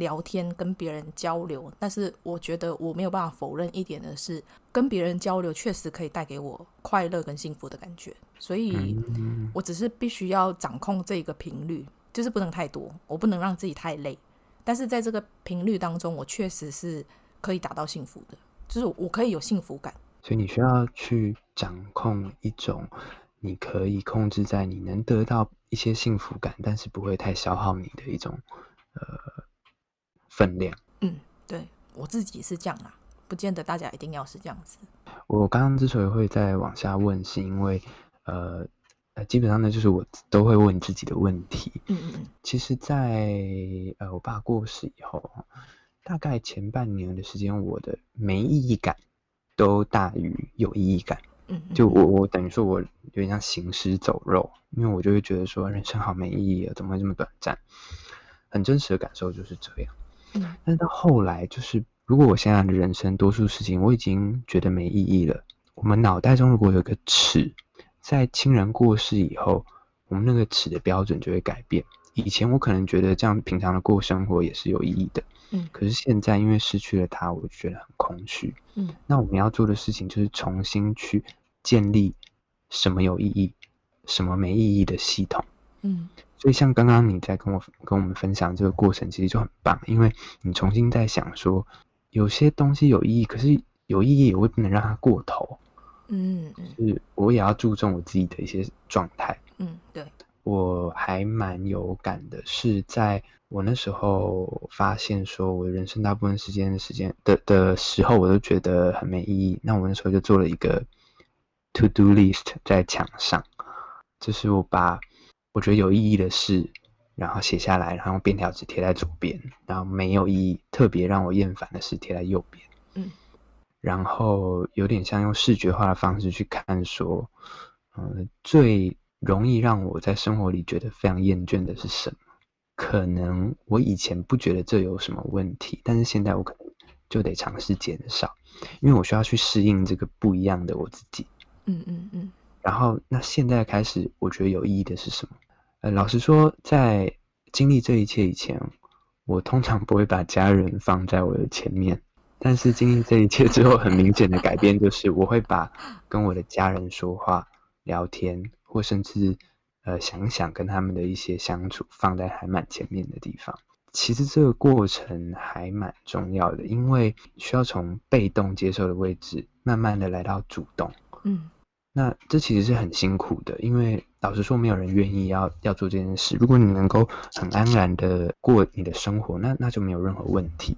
聊天、跟别人交流，但是我觉得我没有办法否认一点的是，跟别人交流确实可以带给我快乐跟幸福的感觉。所以，我只是必须要掌控这个频率，就是不能太多，我不能让自己太累。但是在这个频率当中，我确实是可以达到幸福的，就是我可以有幸福感。所以你需要去掌控一种。你可以控制在你能得到一些幸福感，但是不会太消耗你的一种呃分量。嗯，对，我自己是这样啦，不见得大家一定要是这样子。我刚刚之所以会再往下问，是因为呃呃，基本上呢，就是我都会问自己的问题。嗯嗯嗯。其实在，在呃我爸过世以后，大概前半年的时间，我的没意义感都大于有意义感。嗯，就我我等于说我有点像行尸走肉，因为我就会觉得说人生好没意义啊，怎么会这么短暂？很真实的感受就是这样。嗯，但是到后来，就是如果我现在的人生多数事情我已经觉得没意义了，我们脑袋中如果有个尺，在亲人过世以后，我们那个尺的标准就会改变。以前我可能觉得这样平常的过生活也是有意义的，嗯，可是现在因为失去了他，我就觉得很空虚，嗯，那我们要做的事情就是重新去建立什么有意义，什么没意义的系统，嗯，所以像刚刚你在跟我跟我们分享这个过程，其实就很棒，因为你重新在想说，有些东西有意义，可是有意义，我也不能让它过头，嗯，就是我也要注重我自己的一些状态，嗯，对。我还蛮有感的，是在我那时候发现，说我人生大部分时间的时间的的时候，我都觉得很没意义。那我那时候就做了一个 to do list 在墙上，就是我把我觉得有意义的事，然后写下来，然后用便条纸贴在左边，然后没有意义、特别让我厌烦的事贴在右边。嗯，然后有点像用视觉化的方式去看，说，嗯、呃，最。容易让我在生活里觉得非常厌倦的是什么？可能我以前不觉得这有什么问题，但是现在我可能就得尝试减少，因为我需要去适应这个不一样的我自己。嗯嗯嗯。然后，那现在开始，我觉得有意义的是什么？呃，老实说，在经历这一切以前，我通常不会把家人放在我的前面，但是经历这一切之后，很明显的改变就是，我会把跟我的家人说话、聊天。或甚至，呃，想想跟他们的一些相处放在还蛮前面的地方。其实这个过程还蛮重要的，因为需要从被动接受的位置，慢慢的来到主动。嗯。那这其实是很辛苦的，因为老实说，没有人愿意要要做这件事。如果你能够很安然的过你的生活，那那就没有任何问题。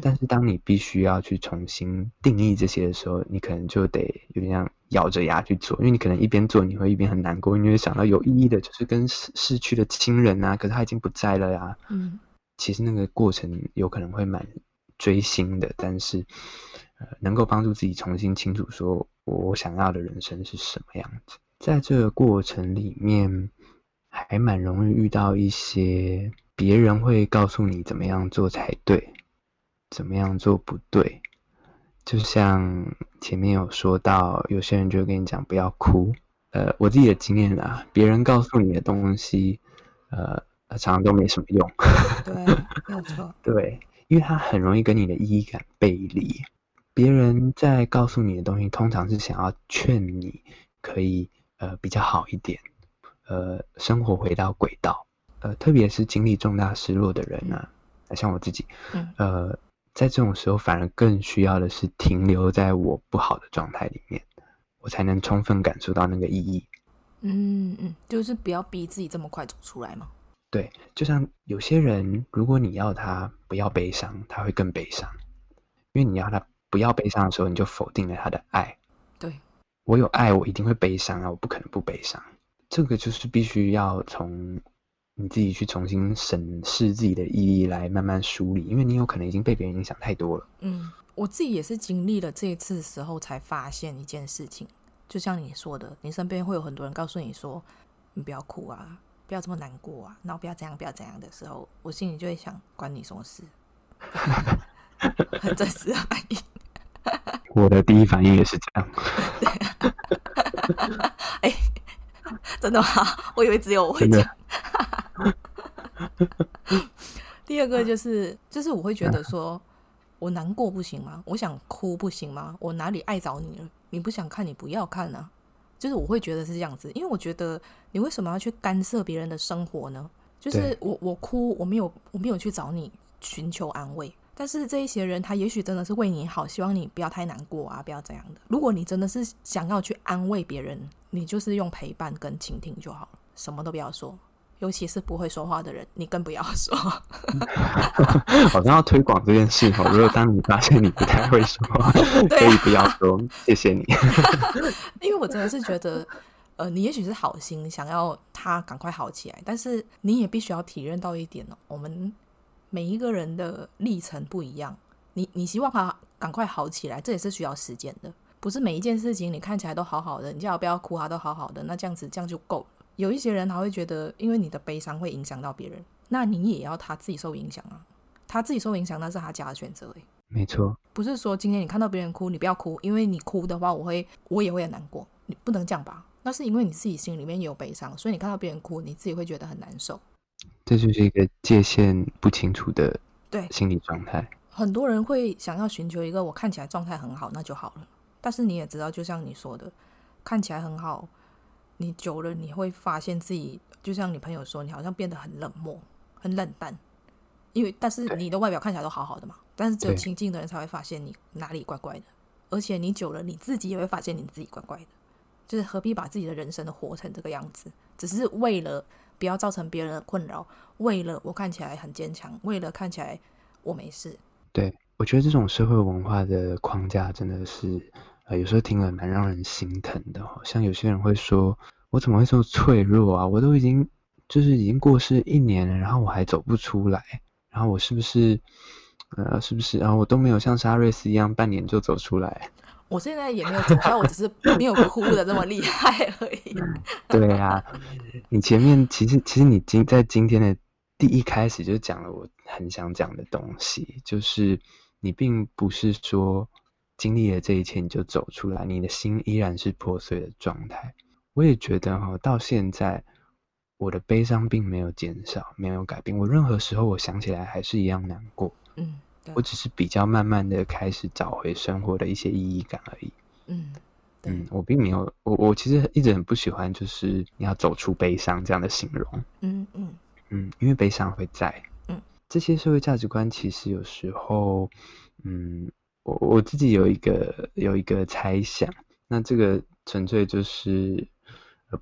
但是当你必须要去重新定义这些的时候，你可能就得有点像咬着牙去做，因为你可能一边做，你会一边很难过，因为想到有意义的就是跟逝逝去的亲人啊，可是他已经不在了呀、啊。嗯，其实那个过程有可能会蛮追心的，但是。呃，能够帮助自己重新清楚说，我想要的人生是什么样子。在这个过程里面，还蛮容易遇到一些别人会告诉你怎么样做才对，怎么样做不对。就像前面有说到，有些人就会跟你讲不要哭。呃，我自己的经验啊，别人告诉你的东西，呃，常常都没什么用。对，没有错。对，因为他很容易跟你的意义感背离。别人在告诉你的东西，通常是想要劝你可以呃比较好一点，呃生活回到轨道，呃特别是经历重大失落的人啊，像我自己，呃在这种时候反而更需要的是停留在我不好的状态里面，我才能充分感受到那个意义。嗯嗯，就是不要逼自己这么快走出来嘛。对，就像有些人，如果你要他不要悲伤，他会更悲伤，因为你要他。不要悲伤的时候，你就否定了他的爱。对，我有爱，我一定会悲伤啊！我不可能不悲伤。这个就是必须要从你自己去重新审视自己的意义来慢慢梳理，因为你有可能已经被别人影响太多了。嗯，我自己也是经历了这一次的时候才发现一件事情，就像你说的，你身边会有很多人告诉你说：“你不要哭啊，不要这么难过啊，然后不要这样，不要这样的时候，我心里就会想：关你什么事？很 真实的反应。我的第一反应也是这样。哎、欸，真的吗？我以为只有我会讲。第二个就是，就是我会觉得说，我难过不行吗？我想哭不行吗？我哪里碍着你了？你不想看，你不要看啊。就是我会觉得是这样子，因为我觉得你为什么要去干涉别人的生活呢？就是我我哭，我没有我没有去找你寻求安慰。但是这一些人，他也许真的是为你好，希望你不要太难过啊，不要这样的。如果你真的是想要去安慰别人，你就是用陪伴跟倾听就好了，什么都不要说。尤其是不会说话的人，你更不要说。好像要推广这件事哦。如果当你发现你不太会说话，可以不要说。谢谢你。因为我真的是觉得，呃，你也许是好心想要他赶快好起来，但是你也必须要体认到一点哦，我们。每一个人的历程不一样，你你希望他赶快好起来，这也是需要时间的。不是每一件事情你看起来都好好的，你叫他不要哭啊，都好好的，那这样子这样就够了。有一些人他会觉得，因为你的悲伤会影响到别人，那你也要他自己受影响啊。他自己受影响，那是他家的选择。没错，不是说今天你看到别人哭，你不要哭，因为你哭的话，我会我也会很难过。你不能这样吧？那是因为你自己心里面有悲伤，所以你看到别人哭，你自己会觉得很难受。这就是一个界限不清楚的对心理状态。很多人会想要寻求一个我看起来状态很好，那就好了。但是你也知道，就像你说的，看起来很好，你久了你会发现自己，就像你朋友说，你好像变得很冷漠、很冷淡。因为，但是你的外表看起来都好好的嘛，但是只有亲近的人才会发现你哪里怪怪的，而且你久了你自己也会发现你自己怪怪的，就是何必把自己的人生都活成这个样子？只是为了不要造成别人的困扰，为了我看起来很坚强，为了看起来我没事。对，我觉得这种社会文化的框架真的是，呃，有时候听了蛮让人心疼的。好像有些人会说，我怎么会这么脆弱啊？我都已经就是已经过世一年了，然后我还走不出来。然后我是不是，呃，是不是？然后我都没有像沙瑞斯一样半年就走出来。我现在也没有走出来，我只是没有哭的这么厉害而已。对啊，你前面其实其实你今在今天的第一开始就讲了我很想讲的东西，就是你并不是说经历了这一切你就走出来，你的心依然是破碎的状态。我也觉得哈，到现在。我的悲伤并没有减少，没有改变。我任何时候我想起来还是一样难过。嗯，对。我只是比较慢慢的开始找回生活的一些意义感而已。嗯，嗯，我并没有，我我其实一直很不喜欢，就是你要走出悲伤这样的形容。嗯嗯嗯，因为悲伤会在。嗯，这些社会价值观其实有时候，嗯，我我自己有一个有一个猜想，那这个纯粹就是。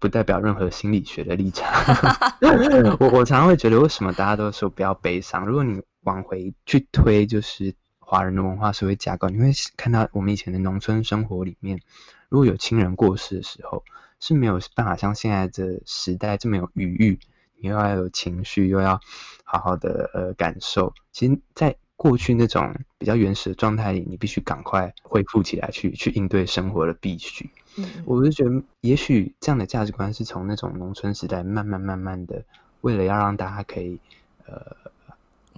不代表任何心理学的立场。我我常常会觉得，为什么大家都说不要悲伤？如果你往回去推，就是华人的文化社会架构，你会看到我们以前的农村生活里面，如果有亲人过世的时候，是没有办法像现在的时代这么有余裕，你又要有情绪，又要好好的呃感受。其实，在过去那种比较原始的状态里，你必须赶快恢复起来去，去去应对生活的必须。嗯，我就觉得，也许这样的价值观是从那种农村时代慢慢慢慢的，为了要让大家可以呃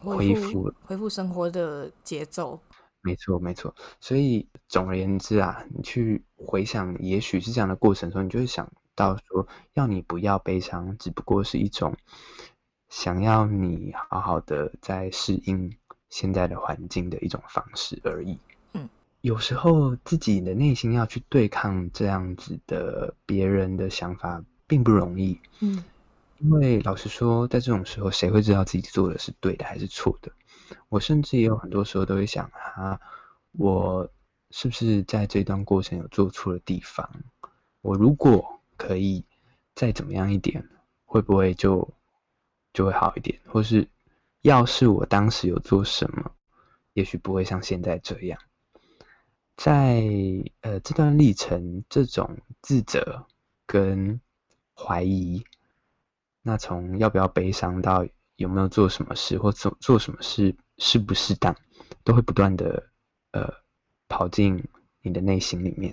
恢复恢复生活的节奏。没错，没错。所以总而言之啊，你去回想，也许是这样的过程中，你就会想到说，要你不要悲伤，只不过是一种想要你好好的在适应现在的环境的一种方式而已。嗯有时候自己的内心要去对抗这样子的别人的想法，并不容易。嗯，因为老实说，在这种时候，谁会知道自己做的是对的还是错的？我甚至也有很多时候都会想啊，我是不是在这段过程有做错的地方？我如果可以再怎么样一点，会不会就就会好一点？或是要是我当时有做什么，也许不会像现在这样。在呃这段历程，这种自责跟怀疑，那从要不要悲伤到有没有做什么事或做做什么事适不适当，都会不断的呃跑进你的内心里面，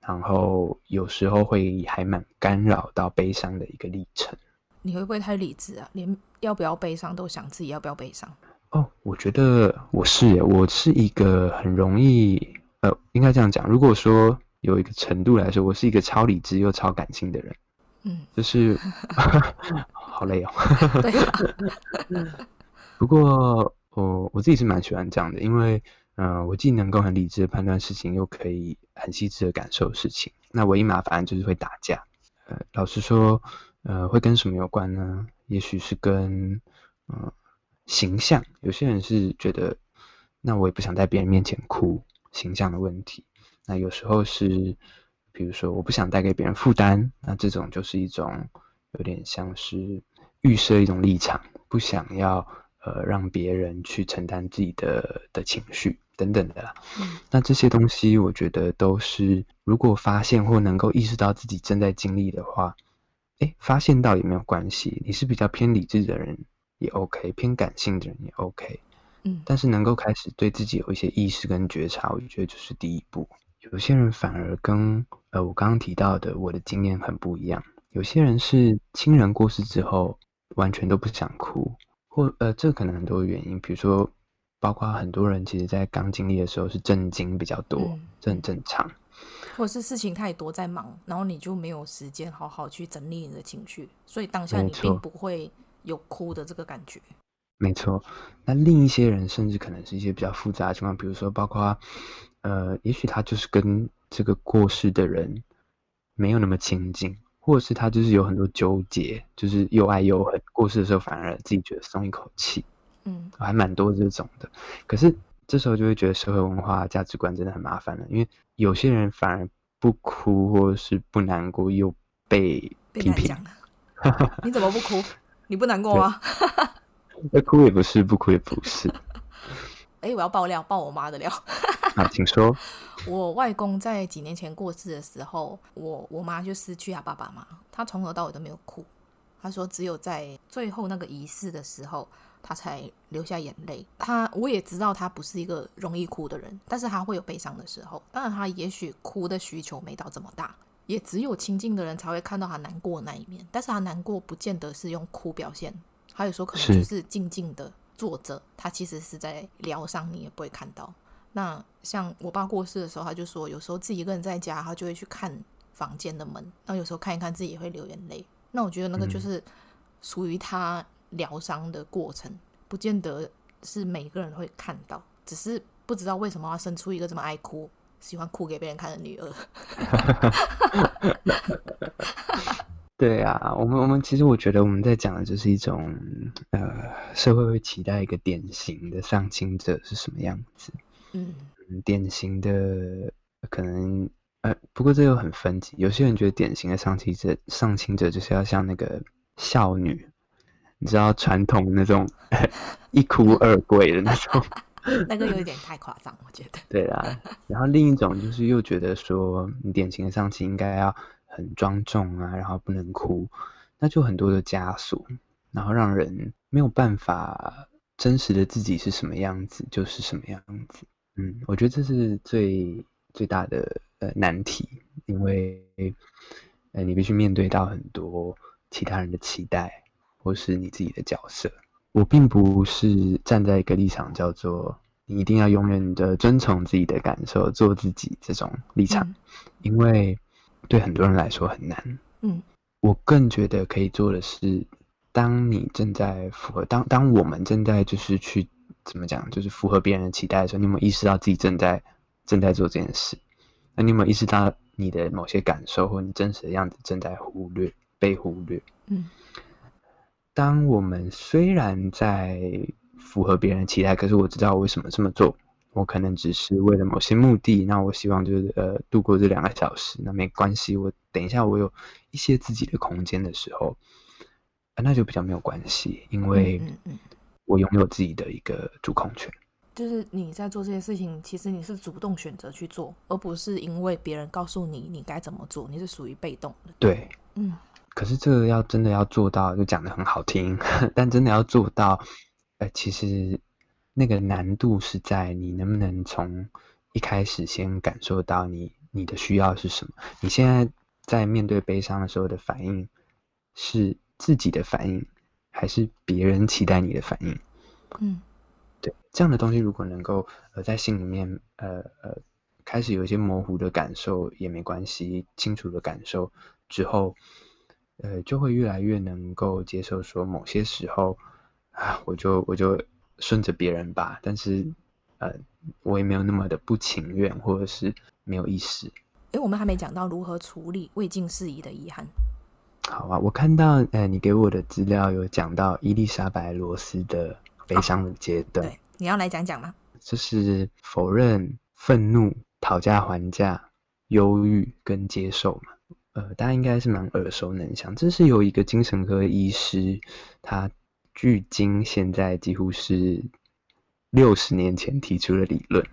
然后有时候会还蛮干扰到悲伤的一个历程。你会不会太理智啊？连要不要悲伤都想自己要不要悲伤？哦，我觉得我是耶，我是一个很容易。呃，应该这样讲。如果说有一个程度来说，我是一个超理智又超感性的人，嗯，就是 好累哦。对 不过我我自己是蛮喜欢这样的，因为嗯、呃，我既能够很理智的判断事情，又可以很细致的感受事情。那唯一麻烦就是会打架。呃，老实说，呃，会跟什么有关呢？也许是跟嗯、呃、形象。有些人是觉得，那我也不想在别人面前哭。形象的问题，那有时候是，比如说我不想带给别人负担，那这种就是一种有点像是预设一种立场，不想要呃让别人去承担自己的的情绪等等的啦。嗯。那这些东西我觉得都是，如果发现或能够意识到自己正在经历的话，哎，发现到也没有关系。你是比较偏理智的人也 OK，偏感性的人也 OK。嗯，但是能够开始对自己有一些意识跟觉察，我觉得就是第一步。有些人反而跟呃我刚刚提到的我的经验很不一样。有些人是亲人过世之后完全都不想哭，或呃这可能很多原因，比如说包括很多人其实在刚经历的时候是震惊比较多，嗯、这很正常。或者是事情太多在忙，然后你就没有时间好好去整理你的情绪，所以当下你并不会有哭的这个感觉。没错，那另一些人甚至可能是一些比较复杂的情况，比如说包括呃，也许他就是跟这个过世的人没有那么亲近，或者是他就是有很多纠结，就是又爱又恨。过世的时候反而自己觉得松一口气，嗯，还蛮多这种的。可是。这时候就会觉得社会文化价值观真的很麻烦了，因为有些人反而不哭或者是不难过，又被批评。你怎么不哭？你不难过吗？那哭也不是，不哭也不是。哎，我要爆料，爆我妈的料。啊，请说。我外公在几年前过世的时候，我我妈就失去他爸爸嘛，他从头到尾都没有哭。他说，只有在最后那个仪式的时候。他才流下眼泪。他我也知道他不是一个容易哭的人，但是他会有悲伤的时候。当然，他也许哭的需求没到这么大，也只有亲近的人才会看到他难过的那一面。但是他难过不见得是用哭表现，他有时候可能就是静静的坐着，他其实是在疗伤，你也不会看到。那像我爸过世的时候，他就说有时候自己一个人在家，他就会去看房间的门，然后有时候看一看自己也会流眼泪。那我觉得那个就是属于他。疗伤的过程，不见得是每个人会看到，只是不知道为什么要生出一个这么爱哭、喜欢哭给别人看的女儿。对啊，我们我们其实我觉得我们在讲的就是一种呃，社会会期待一个典型的丧亲者是什么样子。嗯，典型的可能呃，不过这又很分级，有些人觉得典型的丧亲者，丧亲者就是要像那个孝女。你知道传统那种 一哭二跪的那种，那个有点太夸张，我觉得。对啊，然后另一种就是又觉得说，你典型的丧亲应该要很庄重啊，然后不能哭，那就很多的枷锁，然后让人没有办法真实的自己是什么样子就是什么样子。嗯，我觉得这是最最大的呃难题，因为呃你必须面对到很多其他人的期待。或是你自己的角色，我并不是站在一个立场叫做你一定要永远的遵从自己的感受，做自己这种立场，嗯、因为对很多人来说很难。嗯，我更觉得可以做的是，当你正在符合，当当我们正在就是去怎么讲，就是符合别人的期待的时候，你有没有意识到自己正在正在做这件事？那你有没有意识到你的某些感受或你真实的样子正在忽略、被忽略？嗯。当我们虽然在符合别人的期待，可是我知道我为什么这么做，我可能只是为了某些目的。那我希望就是呃度过这两个小时，那没关系。我等一下我有一些自己的空间的时候，呃，那就比较没有关系，因为我拥有自己的一个主控权。就是你在做这些事情，其实你是主动选择去做，而不是因为别人告诉你你该怎么做，你是属于被动的。对，嗯。可是这个要真的要做到，就讲的很好听，但真的要做到，呃，其实那个难度是在你能不能从一开始先感受到你你的需要是什么？你现在在面对悲伤的时候的反应是自己的反应，还是别人期待你的反应？嗯，对，这样的东西如果能够呃在心里面呃呃开始有一些模糊的感受也没关系，清楚的感受之后。呃，就会越来越能够接受说某些时候啊，我就我就顺着别人吧，但是呃，我也没有那么的不情愿，或者是没有意识。哎，我们还没讲到如何处理未尽事宜的遗憾。好啊，我看到呃，你给我的资料有讲到伊丽莎白罗斯的悲伤的阶段。对，你要来讲讲吗？就是否认、愤怒、讨价还价、忧郁跟接受嘛。呃，大家应该是蛮耳熟能详。这是由一个精神科医师，他距今现在几乎是六十年前提出的理论。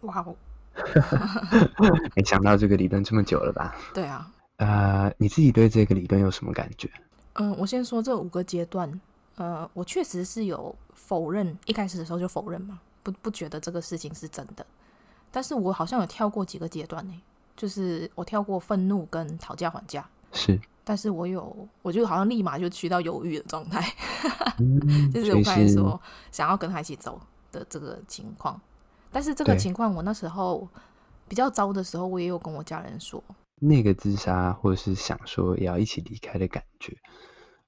哇哦！没想到这个理论这么久了吧？对啊。呃，你自己对这个理论有什么感觉？嗯，我先说这五个阶段。呃，我确实是有否认，一开始的时候就否认嘛，不不觉得这个事情是真的。但是我好像有跳过几个阶段呢，就是我跳过愤怒跟讨价还价，是，但是我有，我就好像立马就去到犹豫的状态，嗯、就是我刚才说想要跟他一起走的这个情况，但是这个情况我那时候比较糟的时候，我也有跟我家人说，那个自杀或者是想说也要一起离开的感觉，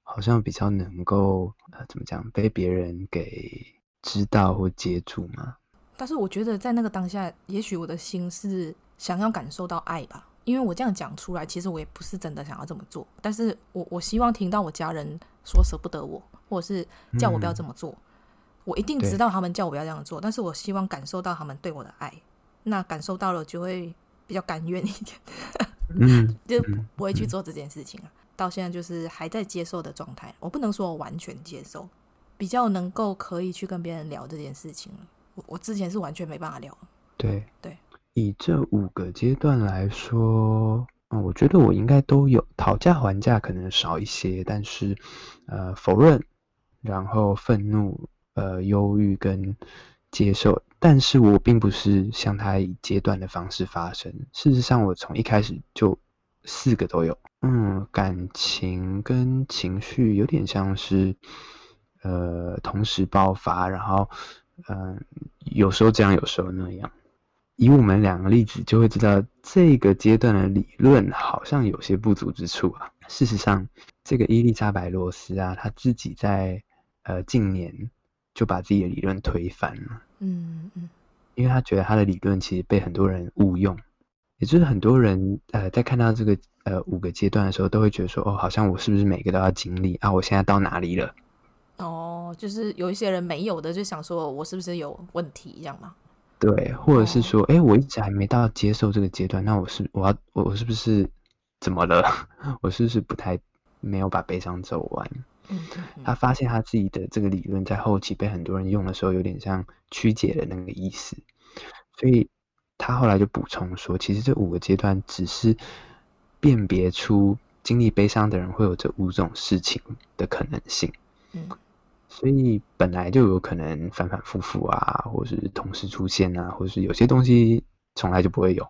好像比较能够呃怎么讲被别人给知道或接住嘛？但是我觉得在那个当下，也许我的心是想要感受到爱吧，因为我这样讲出来，其实我也不是真的想要这么做。但是我我希望听到我家人说舍不得我，或者是叫我不要这么做。嗯、我一定知道他们叫我不要这样做，但是我希望感受到他们对我的爱。那感受到了，就会比较甘愿一点，嗯，就不会去做这件事情啊。到现在就是还在接受的状态，我不能说我完全接受，比较能够可以去跟别人聊这件事情了。我之前是完全没办法聊。对对，以这五个阶段来说，嗯，我觉得我应该都有讨价还价，可能少一些，但是呃，否认，然后愤怒，呃，忧郁跟接受，但是我并不是像他以阶段的方式发生。事实上，我从一开始就四个都有。嗯，感情跟情绪有点像是呃同时爆发，然后。嗯，有时候这样，有时候那样。以我们两个例子，就会知道这个阶段的理论好像有些不足之处啊。事实上，这个伊丽莎白罗斯啊，他自己在呃近年就把自己的理论推翻了。嗯嗯，因为他觉得他的理论其实被很多人误用，也就是很多人呃在看到这个呃五个阶段的时候，都会觉得说，哦，好像我是不是每个都要经历啊？我现在到哪里了？哦，就是有一些人没有的，就想说我是不是有问题这样吗？对，或者是说，哎、哦，我一直还没到接受这个阶段，那我是我要我我是不是怎么了？我是不是不太没有把悲伤走完？他发现他自己的这个理论在后期被很多人用的时候，有点像曲解的那个意思，所以他后来就补充说，其实这五个阶段只是辨别出经历悲伤的人会有这五种事情的可能性。嗯。所以本来就有可能反反复复啊，或是同时出现啊，或是有些东西从来就不会有。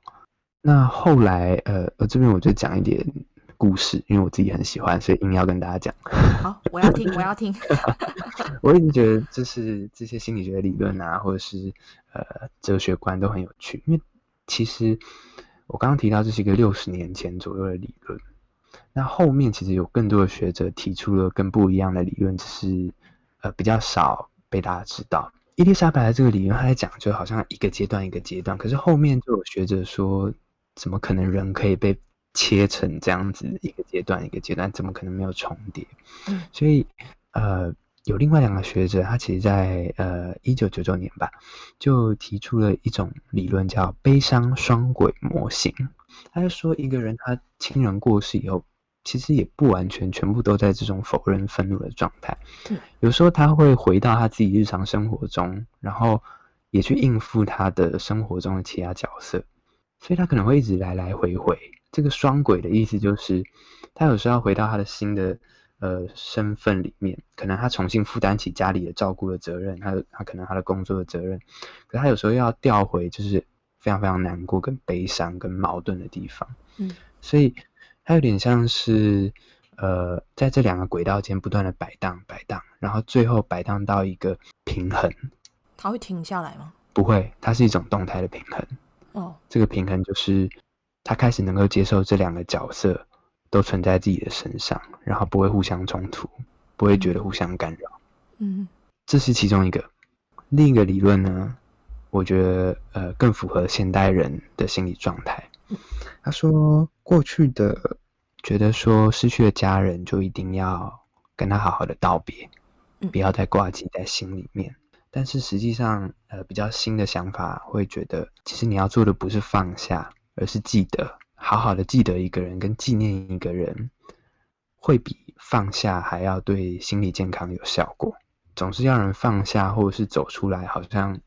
那后来，呃，呃，这边我就讲一点故事，因为我自己很喜欢，所以硬要跟大家讲。好，我要听，我要听。我已经觉得这是这些心理学理论啊，或者是呃哲学观都很有趣，因为其实我刚刚提到这是一个六十年前左右的理论，那后面其实有更多的学者提出了更不一样的理论，只是。呃，比较少被大家知道。伊丽莎白的这个理论，他在讲就好像一个阶段一个阶段，可是后面就有学者说，怎么可能人可以被切成这样子一个阶段一个阶段？怎么可能没有重叠？嗯，所以呃，有另外两个学者，他其实在呃一九九九年吧，就提出了一种理论，叫悲伤双轨模型。他就说，一个人他亲人过世以后。其实也不完全全部都在这种否认、愤怒的状态。有时候他会回到他自己日常生活中，然后也去应付他的生活中的其他角色，所以他可能会一直来来回回。这个双轨的意思就是，他有时候要回到他的新的呃身份里面，可能他重新负担起家里的照顾的责任，他他可能他的工作的责任，可他有时候要调回就是非常非常难过、跟悲伤、跟矛盾的地方。嗯，所以。它有点像是，呃，在这两个轨道间不断的摆荡、摆荡，然后最后摆荡到一个平衡。它会停下来吗？不会，它是一种动态的平衡。哦，这个平衡就是他开始能够接受这两个角色都存在自己的身上，然后不会互相冲突，不会觉得互相干扰。嗯，这是其中一个。另一个理论呢，我觉得呃更符合现代人的心理状态。他说，过去的觉得说失去了家人就一定要跟他好好的道别，不要再挂记在心里面。但是实际上，呃，比较新的想法会觉得，其实你要做的不是放下，而是记得，好好的记得一个人跟纪念一个人，会比放下还要对心理健康有效果。总是要人放下或者是走出来，好像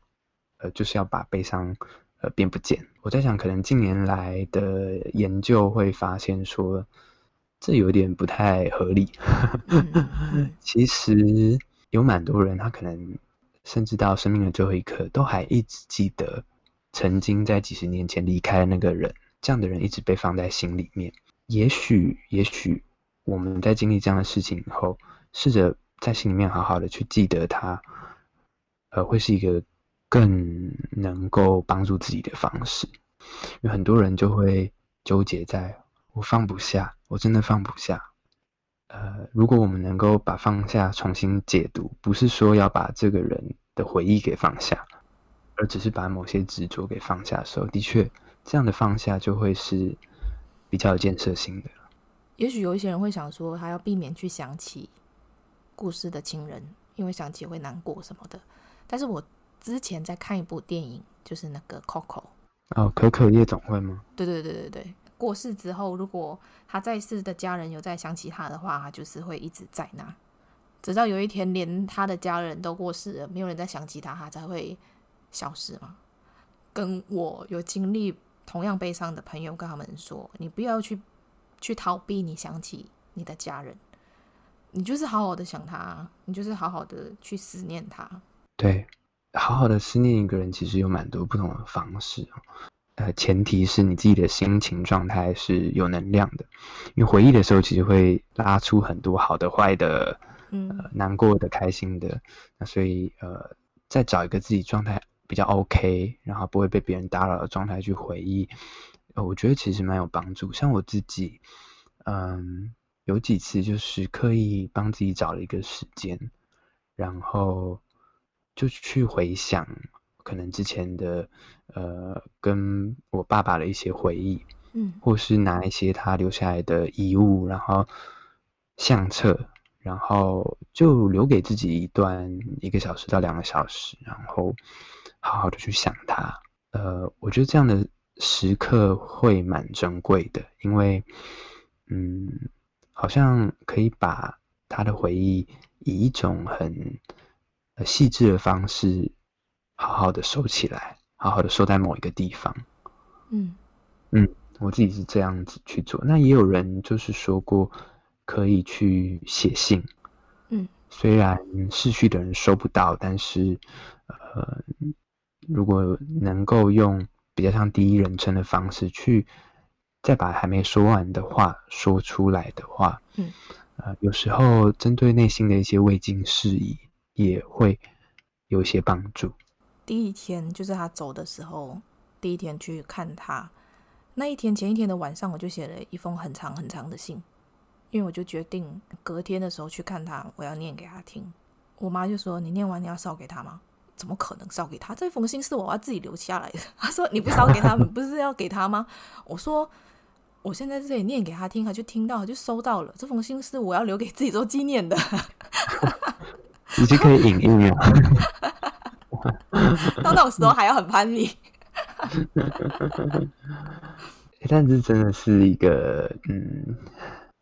呃就是要把悲伤。呃，变不见。我在想，可能近年来的研究会发现说，这有点不太合理。其实有蛮多人，他可能甚至到生命的最后一刻，都还一直记得曾经在几十年前离开的那个人，这样的人一直被放在心里面。也许，也许我们在经历这样的事情以后，试着在心里面好好的去记得他，呃，会是一个更能够帮助自己的方式。有很多人就会纠结在，我放不下，我真的放不下。呃，如果我们能够把放下重新解读，不是说要把这个人的回忆给放下，而只是把某些执着给放下的时候，的确，这样的放下就会是比较有建设性的。也许有一些人会想说，他要避免去想起故事的亲人，因为想起会难过什么的。但是我之前在看一部电影，就是那个《Coco》。哦，可可夜总会吗？对对对对对。过世之后，如果他在世的家人有在想起他的话，他就是会一直在那，直到有一天连他的家人都过世了，没有人再想起他，他才会消失嘛。跟我有经历同样悲伤的朋友，跟他们说：你不要去去逃避，你想起你的家人，你就是好好的想他，你就是好好的去思念他。对，好好的思念一个人，其实有蛮多不同的方式。呃，前提是你自己的心情状态是有能量的，因为回忆的时候，其实会拉出很多好的、坏的，呃，难过的、开心的。那所以，呃，再找一个自己状态比较 OK，然后不会被别人打扰的状态去回忆，呃，我觉得其实蛮有帮助。像我自己，嗯，有几次就是刻意帮自己找了一个时间，然后就去回想。可能之前的呃，跟我爸爸的一些回忆，嗯，或是拿一些他留下来的遗物，然后相册，然后就留给自己一段一个小时到两个小时，然后好好的去想他。呃，我觉得这样的时刻会蛮珍贵的，因为嗯，好像可以把他的回忆以一种很细致的方式。好好的收起来，好好的收在某一个地方。嗯嗯，我自己是这样子去做。那也有人就是说过，可以去写信。嗯，虽然逝去的人收不到，但是呃，如果能够用比较像第一人称的方式去再把还没说完的话说出来的话，嗯，呃，有时候针对内心的一些未尽事宜，也会有些帮助。第一天就是他走的时候，第一天去看他。那一天前一天的晚上，我就写了一封很长很长的信，因为我就决定隔天的时候去看他，我要念给他听。我妈就说：“你念完你要烧给他吗？怎么可能烧给他？这封信是我要自己留下来的。”她说：“你不烧给他，你 不是要给他吗？”我说：“我现在在这里念给他听，他就听到，他就收到了。这封信是我要留给自己做纪念的。” 已经可以影印了。到那种时候还要很叛逆，但是真的是一个嗯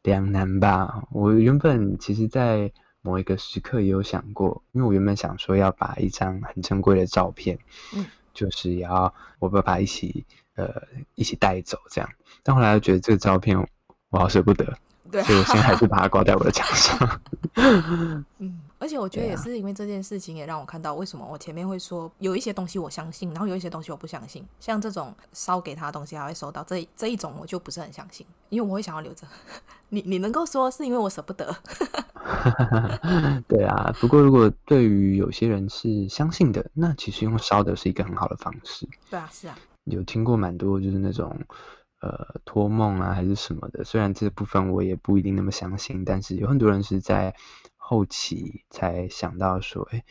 两难吧。我原本其实，在某一个时刻也有想过，因为我原本想说要把一张很珍贵的照片，嗯，就是要我爸爸一起呃一起带走这样。但后来又觉得这个照片我好舍不得，对，所以我现在还是把它挂在我的墙上。嗯。而且我觉得也是因为这件事情，也让我看到为什么我前面会说有一些东西我相信，然后有一些东西我不相信。像这种烧给他的东西还会收到，这这一种我就不是很相信，因为我会想要留着。你你能够说是因为我舍不得？对啊，不过如果对于有些人是相信的，那其实用烧的是一个很好的方式。对啊，是啊，有听过蛮多就是那种呃托梦啊还是什么的，虽然这部分我也不一定那么相信，但是有很多人是在。后期才想到说，哎，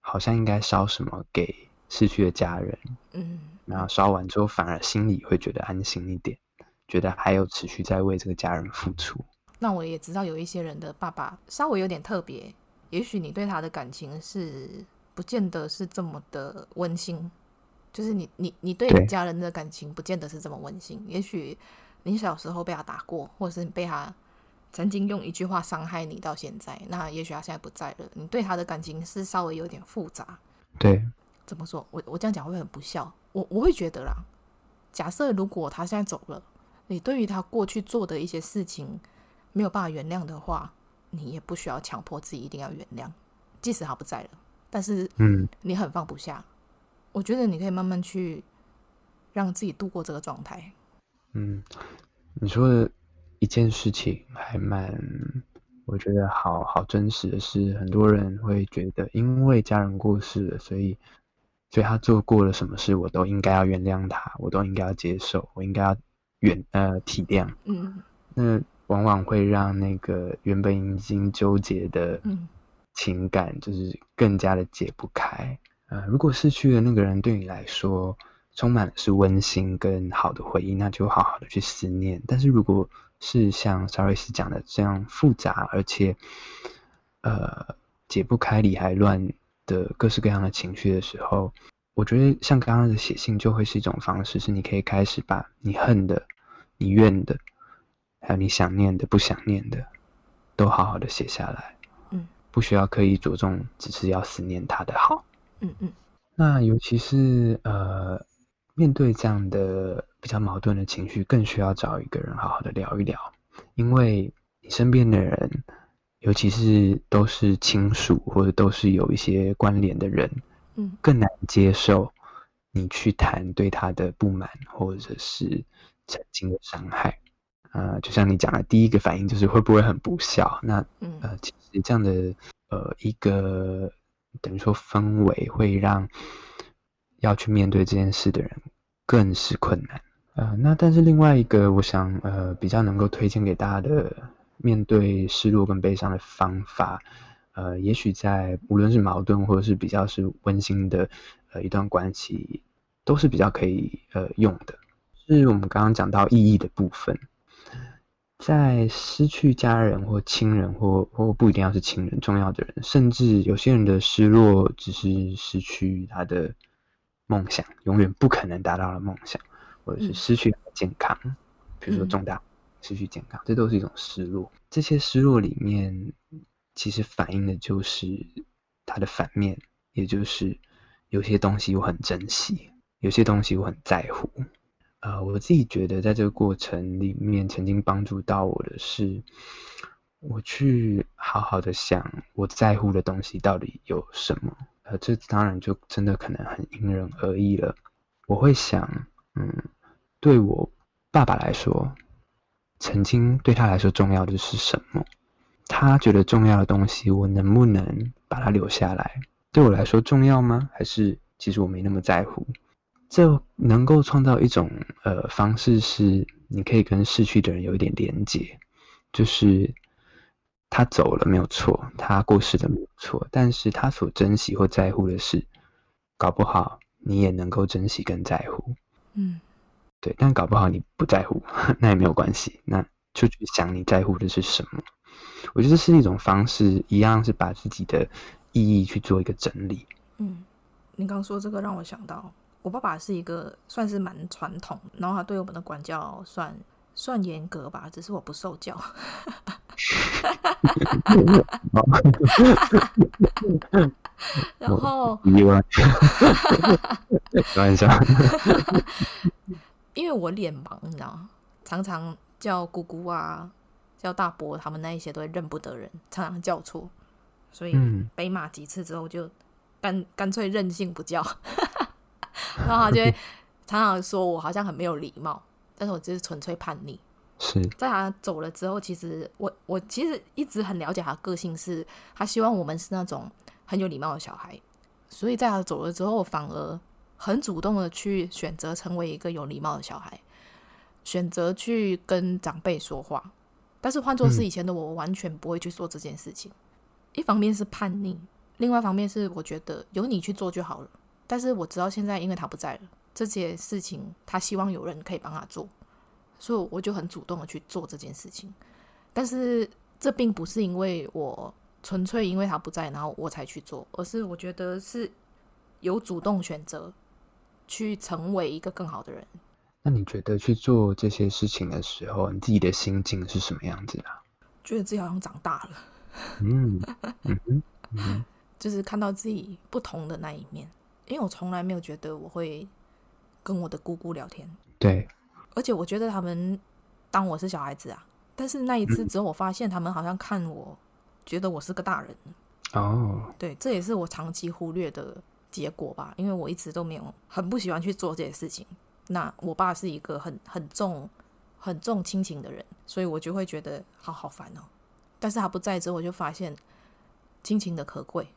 好像应该烧什么给逝去的家人，嗯，然后烧完之后，反而心里会觉得安心一点，觉得还有持续在为这个家人付出。那我也知道有一些人的爸爸稍微有点特别，也许你对他的感情是不见得是这么的温馨，就是你你你对你家人的感情不见得是这么温馨，也许你小时候被他打过，或者是你被他。曾经用一句话伤害你到现在，那也许他现在不在了。你对他的感情是稍微有点复杂。对，怎么说？我我这样讲会很不孝。我我会觉得啦，假设如果他现在走了，你对于他过去做的一些事情没有办法原谅的话，你也不需要强迫自己一定要原谅。即使他不在了，但是嗯，你很放不下。嗯，我觉得你可以慢慢去让自己度过这个状态。嗯，你说的一件事情还蛮，我觉得好好真实的是，很多人会觉得，因为家人过世了，所以，所以他做过了什么事，我都应该要原谅他，我都应该要接受，我应该要原呃体谅。嗯，那往往会让那个原本已经纠结的情感，就是更加的解不开。呃，如果失去的那个人，对你来说，充满的是温馨跟好的回忆，那就好好的去思念。但是如果是像 Saris 讲的这样复杂，而且呃解不开、理还乱的各式各样的情绪的时候，我觉得像刚刚的写信就会是一种方式，是你可以开始把你恨的、你怨的，还有你想念的、不想念的，都好好的写下来。嗯，不需要刻意着重，只是要思念他的好。嗯嗯，那尤其是呃。面对这样的比较矛盾的情绪，更需要找一个人好好的聊一聊，因为你身边的人，尤其是都是亲属或者都是有一些关联的人，嗯，更难接受你去谈对他的不满或者是曾经的伤害。呃，就像你讲的，第一个反应就是会不会很不孝？那呃，其实这样的呃一个等于说氛围会让。要去面对这件事的人更是困难。呃，那但是另外一个，我想呃比较能够推荐给大家的面对失落跟悲伤的方法，呃，也许在无论是矛盾或者是比较是温馨的呃一段关系，都是比较可以呃用的。是我们刚刚讲到意义的部分，在失去家人或亲人或或不一定要是亲人，重要的人，甚至有些人的失落只是失去他的。梦想永远不可能达到的梦想，或者是失去健康，嗯、比如说重大失去健康，这都是一种失落。这些失落里面，其实反映的就是它的反面，也就是有些东西我很珍惜，有些东西我很在乎。呃，我自己觉得在这个过程里面，曾经帮助到我的是，我去好好的想我在乎的东西到底有什么。呃，这当然就真的可能很因人而异了。我会想，嗯，对我爸爸来说，曾经对他来说重要的是什么？他觉得重要的东西，我能不能把它留下来？对我来说重要吗？还是其实我没那么在乎？这能够创造一种呃方式，是你可以跟逝去的人有一点连结，就是。他走了没有错，他过世的没有错，但是他所珍惜或在乎的事，搞不好你也能够珍惜跟在乎。嗯，对，但搞不好你不在乎，那也没有关系，那就去想你在乎的是什么。我觉得是一种方式，一样是把自己的意义去做一个整理。嗯，你刚说这个让我想到，我爸爸是一个算是蛮传统，然后他对我们的管教算算严格吧，只是我不受教。然后，开玩笑，因为我脸盲，你知道吗？常常叫姑姑啊，叫大伯，他们那一些都会认不得人，常常叫错，所以被骂几次之后，就干干脆任性不叫。然后他就会 常常说我好像很没有礼貌，但是我只是纯粹叛逆。是在他走了之后，其实我我其实一直很了解他的个性是，是他希望我们是那种很有礼貌的小孩，所以在他走了之后，反而很主动的去选择成为一个有礼貌的小孩，选择去跟长辈说话。但是换作是以前的我，我完全不会去做这件事情。嗯、一方面是叛逆，另外一方面是我觉得由你去做就好了。但是我知道现在因为他不在了，这些事情他希望有人可以帮他做。所以我就很主动的去做这件事情，但是这并不是因为我纯粹因为他不在，然后我才去做，而是我觉得是有主动选择去成为一个更好的人。那你觉得去做这些事情的时候，你自己的心境是什么样子啊？觉得自己好像长大了，嗯 嗯嗯，嗯就是看到自己不同的那一面，因为我从来没有觉得我会跟我的姑姑聊天，对。而且我觉得他们当我是小孩子啊，但是那一次之后，我发现他们好像看我，觉得我是个大人。哦，对，这也是我长期忽略的结果吧，因为我一直都没有很不喜欢去做这些事情，那我爸是一个很很重很重亲情的人，所以我就会觉得好好烦哦。但是他不在之后，我就发现亲情的可贵。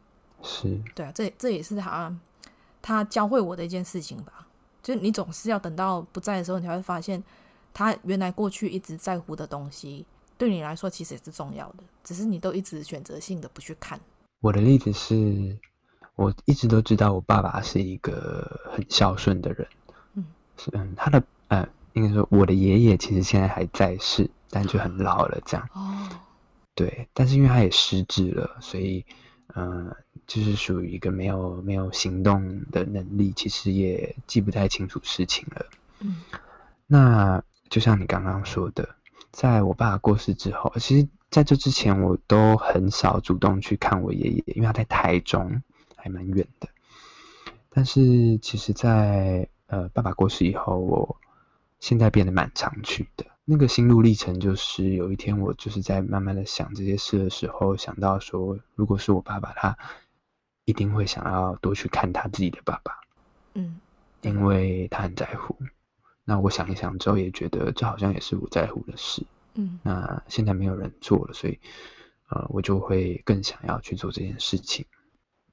是，对啊，这这也是他他教会我的一件事情吧。就是你总是要等到不在的时候，你才会发现他原来过去一直在乎的东西，对你来说其实也是重要的，只是你都一直选择性的不去看。我的例子是，我一直都知道我爸爸是一个很孝顺的人。嗯，是嗯，他的呃，应该说我的爷爷其实现在还在世，但就很老了这样。哦。对，但是因为他也失智了，所以嗯、呃，就是属于一个没有没有行动的能力，其实也记不太清楚事情了。嗯。那就像你刚刚说的，在我爸过世之后，其实。在这之前，我都很少主动去看我爷爷，因为他在台中，还蛮远的。但是，其实在，在呃爸爸过世以后，我现在变得蛮常去的。那个心路历程，就是有一天我就是在慢慢的想这些事的时候，想到说，如果是我爸爸，他一定会想要多去看他自己的爸爸，嗯，因为他很在乎。那我想一想之后，也觉得这好像也是我在乎的事。嗯，那现在没有人做了，所以，呃，我就会更想要去做这件事情。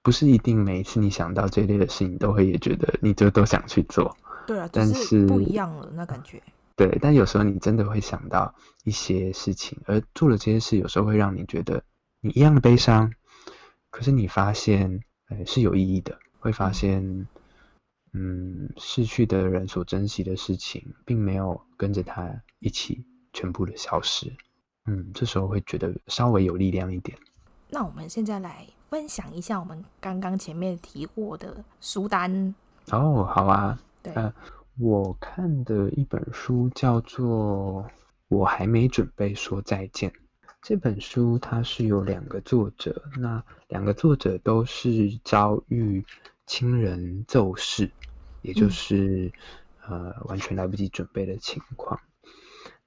不是一定每一次你想到这类的事情，都会也觉得你就都想去做。对啊，但是不一样了，那感觉。对，但有时候你真的会想到一些事情，而做了这些事，有时候会让你觉得你一样的悲伤，可是你发现，呃，是有意义的，会发现，嗯，逝去的人所珍惜的事情，并没有跟着他一起。全部的消失，嗯，这时候会觉得稍微有力量一点。那我们现在来分享一下我们刚刚前面提过的书单。哦，好啊。对，呃，我看的一本书叫做《我还没准备说再见》。这本书它是有两个作者，那两个作者都是遭遇亲人骤逝，也就是、嗯、呃完全来不及准备的情况。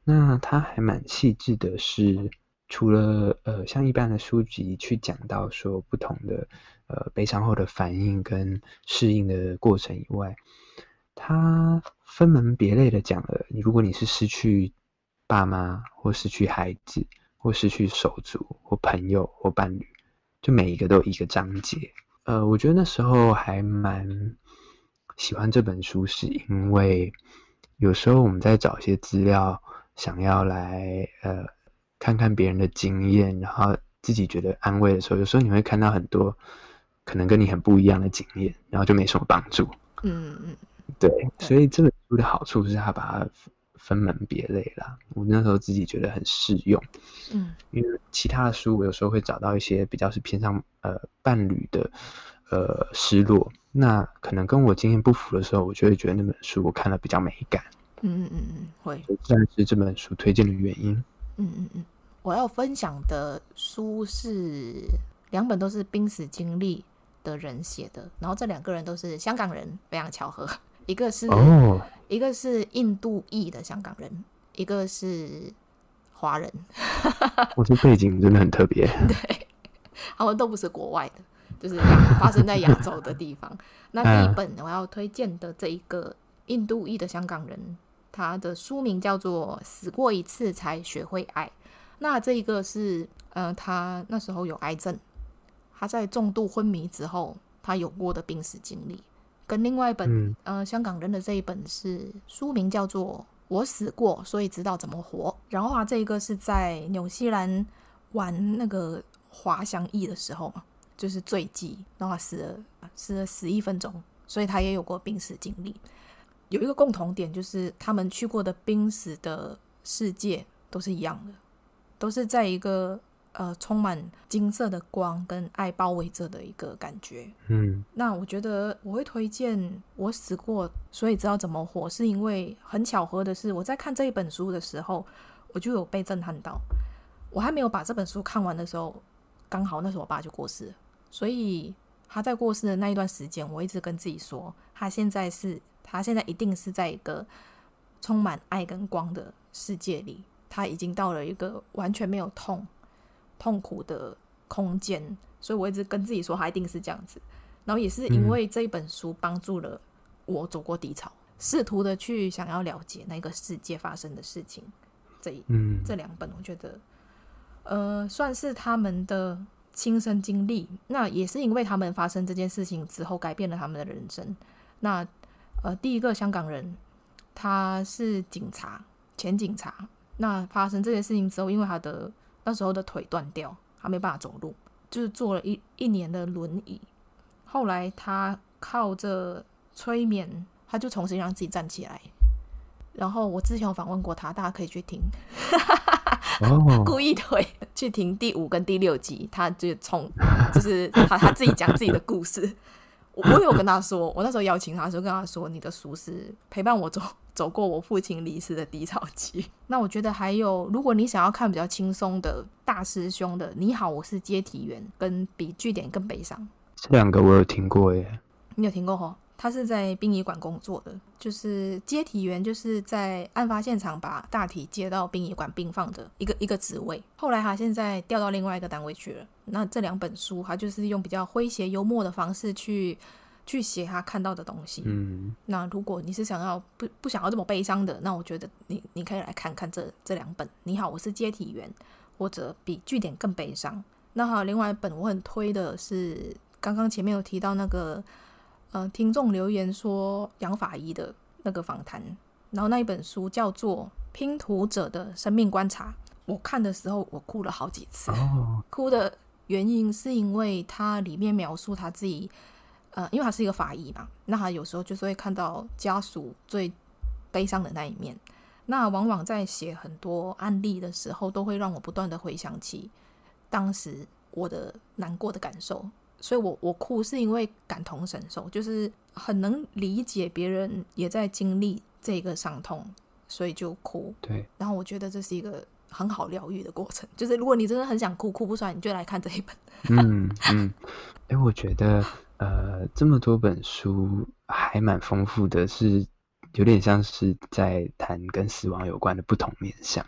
那他还蛮细致的是，除了呃像一般的书籍去讲到说不同的呃悲伤后的反应跟适应的过程以外，他分门别类的讲了，如果你是失去爸妈或失去孩子或失去手足或朋友或伴侣，就每一个都有一个章节。呃，我觉得那时候还蛮喜欢这本书，是因为有时候我们在找一些资料。想要来呃看看别人的经验，然后自己觉得安慰的时候，有时候你会看到很多可能跟你很不一样的经验，然后就没什么帮助。嗯嗯，对，所以这本书的好处是它把它分门别类了。我那时候自己觉得很适用。嗯，因为其他的书我有时候会找到一些比较是偏向呃伴侣的呃失落，那可能跟我经验不符的时候，我就会觉得那本书我看了比较美感。嗯嗯嗯嗯，会，这是这本书推荐的原因。嗯嗯嗯，我要分享的书是两本都是濒死经历的人写的，然后这两个人都是香港人，非常巧合。一个是哦，一个是印度裔的香港人，一个是华人。我这背景真的很特别。对，他们都不是国外的，就是发生在亚洲的地方。那第一本我要推荐的这一个印度裔的香港人。他的书名叫做《死过一次才学会爱》。那这一个是，呃，他那时候有癌症，他在重度昏迷之后，他有过的病死经历，跟另外一本，嗯、呃，香港人的这一本是书名叫做《我死过，所以知道怎么活》。然后啊，这一个是在纽西兰玩那个滑翔翼的时候嘛，就是坠机，然后他死了，死了十一分钟，所以他也有过病死经历。有一个共同点，就是他们去过的濒死的世界都是一样的，都是在一个呃充满金色的光跟爱包围着的一个感觉。嗯，那我觉得我会推荐我死过，所以知道怎么活，是因为很巧合的是，我在看这一本书的时候，我就有被震撼到。我还没有把这本书看完的时候，刚好那时候我爸就过世了，所以他在过世的那一段时间，我一直跟自己说，他现在是。他现在一定是在一个充满爱跟光的世界里，他已经到了一个完全没有痛、痛苦的空间，所以我一直跟自己说，他一定是这样子。然后也是因为这一本书帮助了我走过低潮，试图的去想要了解那个世界发生的事情。这一嗯，这两本我觉得，呃，算是他们的亲身经历。那也是因为他们发生这件事情之后，改变了他们的人生。那呃，第一个香港人，他是警察，前警察。那发生这件事情之后，因为他的那时候的腿断掉，他没办法走路，就是坐了一一年的轮椅。后来他靠着催眠，他就重新让自己站起来。然后我之前有访问过他，大家可以去听，哦，故意腿去听第五跟第六集，他就从就是他他自己讲自己的故事。我我有跟他说，我那时候邀请他的时候跟他说，你的书是陪伴我走走过我父亲离世的低潮期。那我觉得还有，如果你想要看比较轻松的大师兄的《你好，我是接体员》，跟比据点更悲伤，这两个我有听过耶。你有听过吼？他是在殡仪馆工作的，就是接体员，就是在案发现场把大体接到殡仪馆病房的一个一个职位。后来他现在调到另外一个单位去了。那这两本书，他就是用比较诙谐幽默的方式去去写他看到的东西。嗯，那如果你是想要不不想要这么悲伤的，那我觉得你你可以来看看这这两本。你好，我是接体员，或者比据点更悲伤。那还有另外一本我很推的是，刚刚前面有提到那个。呃，听众留言说杨法医的那个访谈，然后那一本书叫做《拼图者的生命观察》。我看的时候，我哭了好几次。哦，哭的原因是因为他里面描述他自己，呃，因为他是一个法医嘛，那他有时候就是会看到家属最悲伤的那一面。那往往在写很多案例的时候，都会让我不断的回想起当时我的难过的感受。所以我我哭是因为感同身受，就是很能理解别人也在经历这个伤痛，所以就哭。对。然后我觉得这是一个很好疗愈的过程，就是如果你真的很想哭，哭不出来，你就来看这一本。嗯嗯。哎、欸，我觉得呃，这么多本书还蛮丰富的，是有点像是在谈跟死亡有关的不同面向。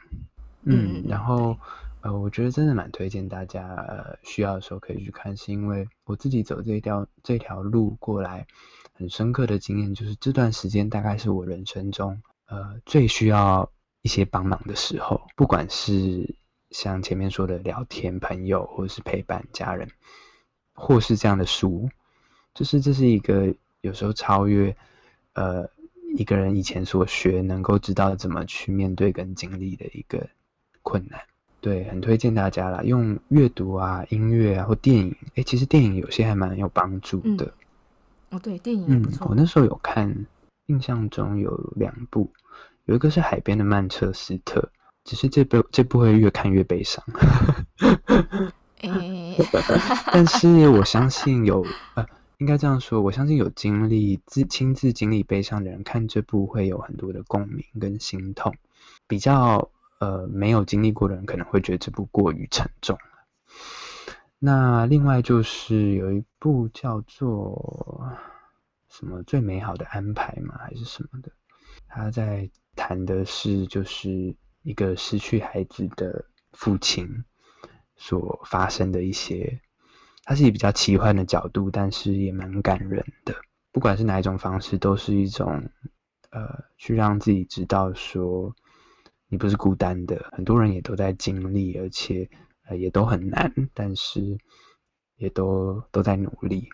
嗯，嗯然后。呃，我觉得真的蛮推荐大家，呃，需要的时候可以去看，是因为我自己走这条这条路过来，很深刻的经验就是这段时间大概是我人生中，呃，最需要一些帮忙的时候，不管是像前面说的聊天、朋友，或是陪伴家人，或是这样的书，就是这是一个有时候超越，呃，一个人以前所学，能够知道怎么去面对跟经历的一个困难。对，很推荐大家啦，用阅读啊、音乐啊或电影，诶，其实电影有些还蛮有帮助的。嗯、哦，对，电影。嗯，我那时候有看，印象中有两部，有一个是《海边的曼彻斯特》，只是这部这部会越看越悲伤。诶，但是我相信有，呃，应该这样说，我相信有经历自亲自经历悲伤的人看这部会有很多的共鸣跟心痛，比较。呃，没有经历过的人可能会觉得这部过于沉重。那另外就是有一部叫做什么最美好的安排吗？还是什么的？他在谈的是就是一个失去孩子的父亲所发生的一些，它是以比较奇幻的角度，但是也蛮感人的。不管是哪一种方式，都是一种呃，去让自己知道说。你不是孤单的，很多人也都在经历，而且呃也都很难，但是也都都在努力。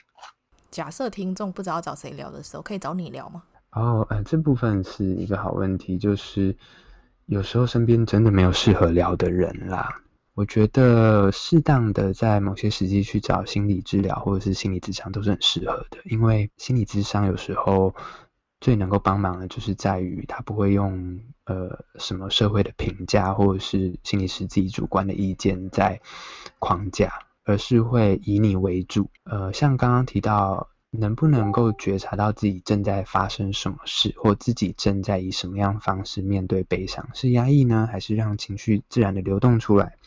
假设听众不知道找谁聊的时候，可以找你聊吗？哦，呃，这部分是一个好问题，就是有时候身边真的没有适合聊的人啦。我觉得适当的在某些时机去找心理治疗或者是心理咨商都是很适合的，因为心理咨商有时候。最能够帮忙的，就是在于他不会用呃什么社会的评价，或者是心理师自己主观的意见在框架，而是会以你为主。呃，像刚刚提到，能不能够觉察到自己正在发生什么事，或自己正在以什么样方式面对悲伤，是压抑呢，还是让情绪自然的流动出来？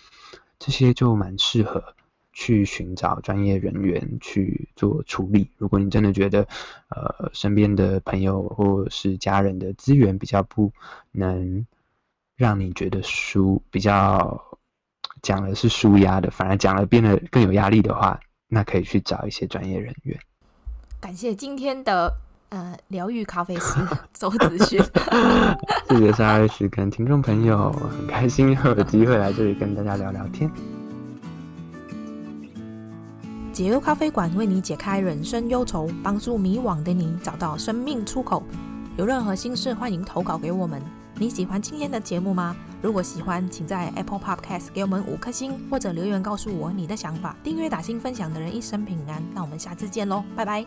这些就蛮适合。去寻找专业人员去做处理。如果你真的觉得，呃，身边的朋友或是家人的资源比较不能让你觉得舒，比较讲的是舒压的，反而讲了变得更有压力的话，那可以去找一些专业人员。感谢今天的呃，疗愈咖啡师 周子轩，谢谢沙二十跟听众朋友，很开心又有机会来这里跟大家聊聊天。解忧咖啡馆为你解开人生忧愁，帮助迷惘的你找到生命出口。有任何心事，欢迎投稿给我们。你喜欢今天的节目吗？如果喜欢，请在 Apple Podcast 给我们五颗星，或者留言告诉我你的想法。订阅打新分享的人一生平安。那我们下次见喽，拜拜。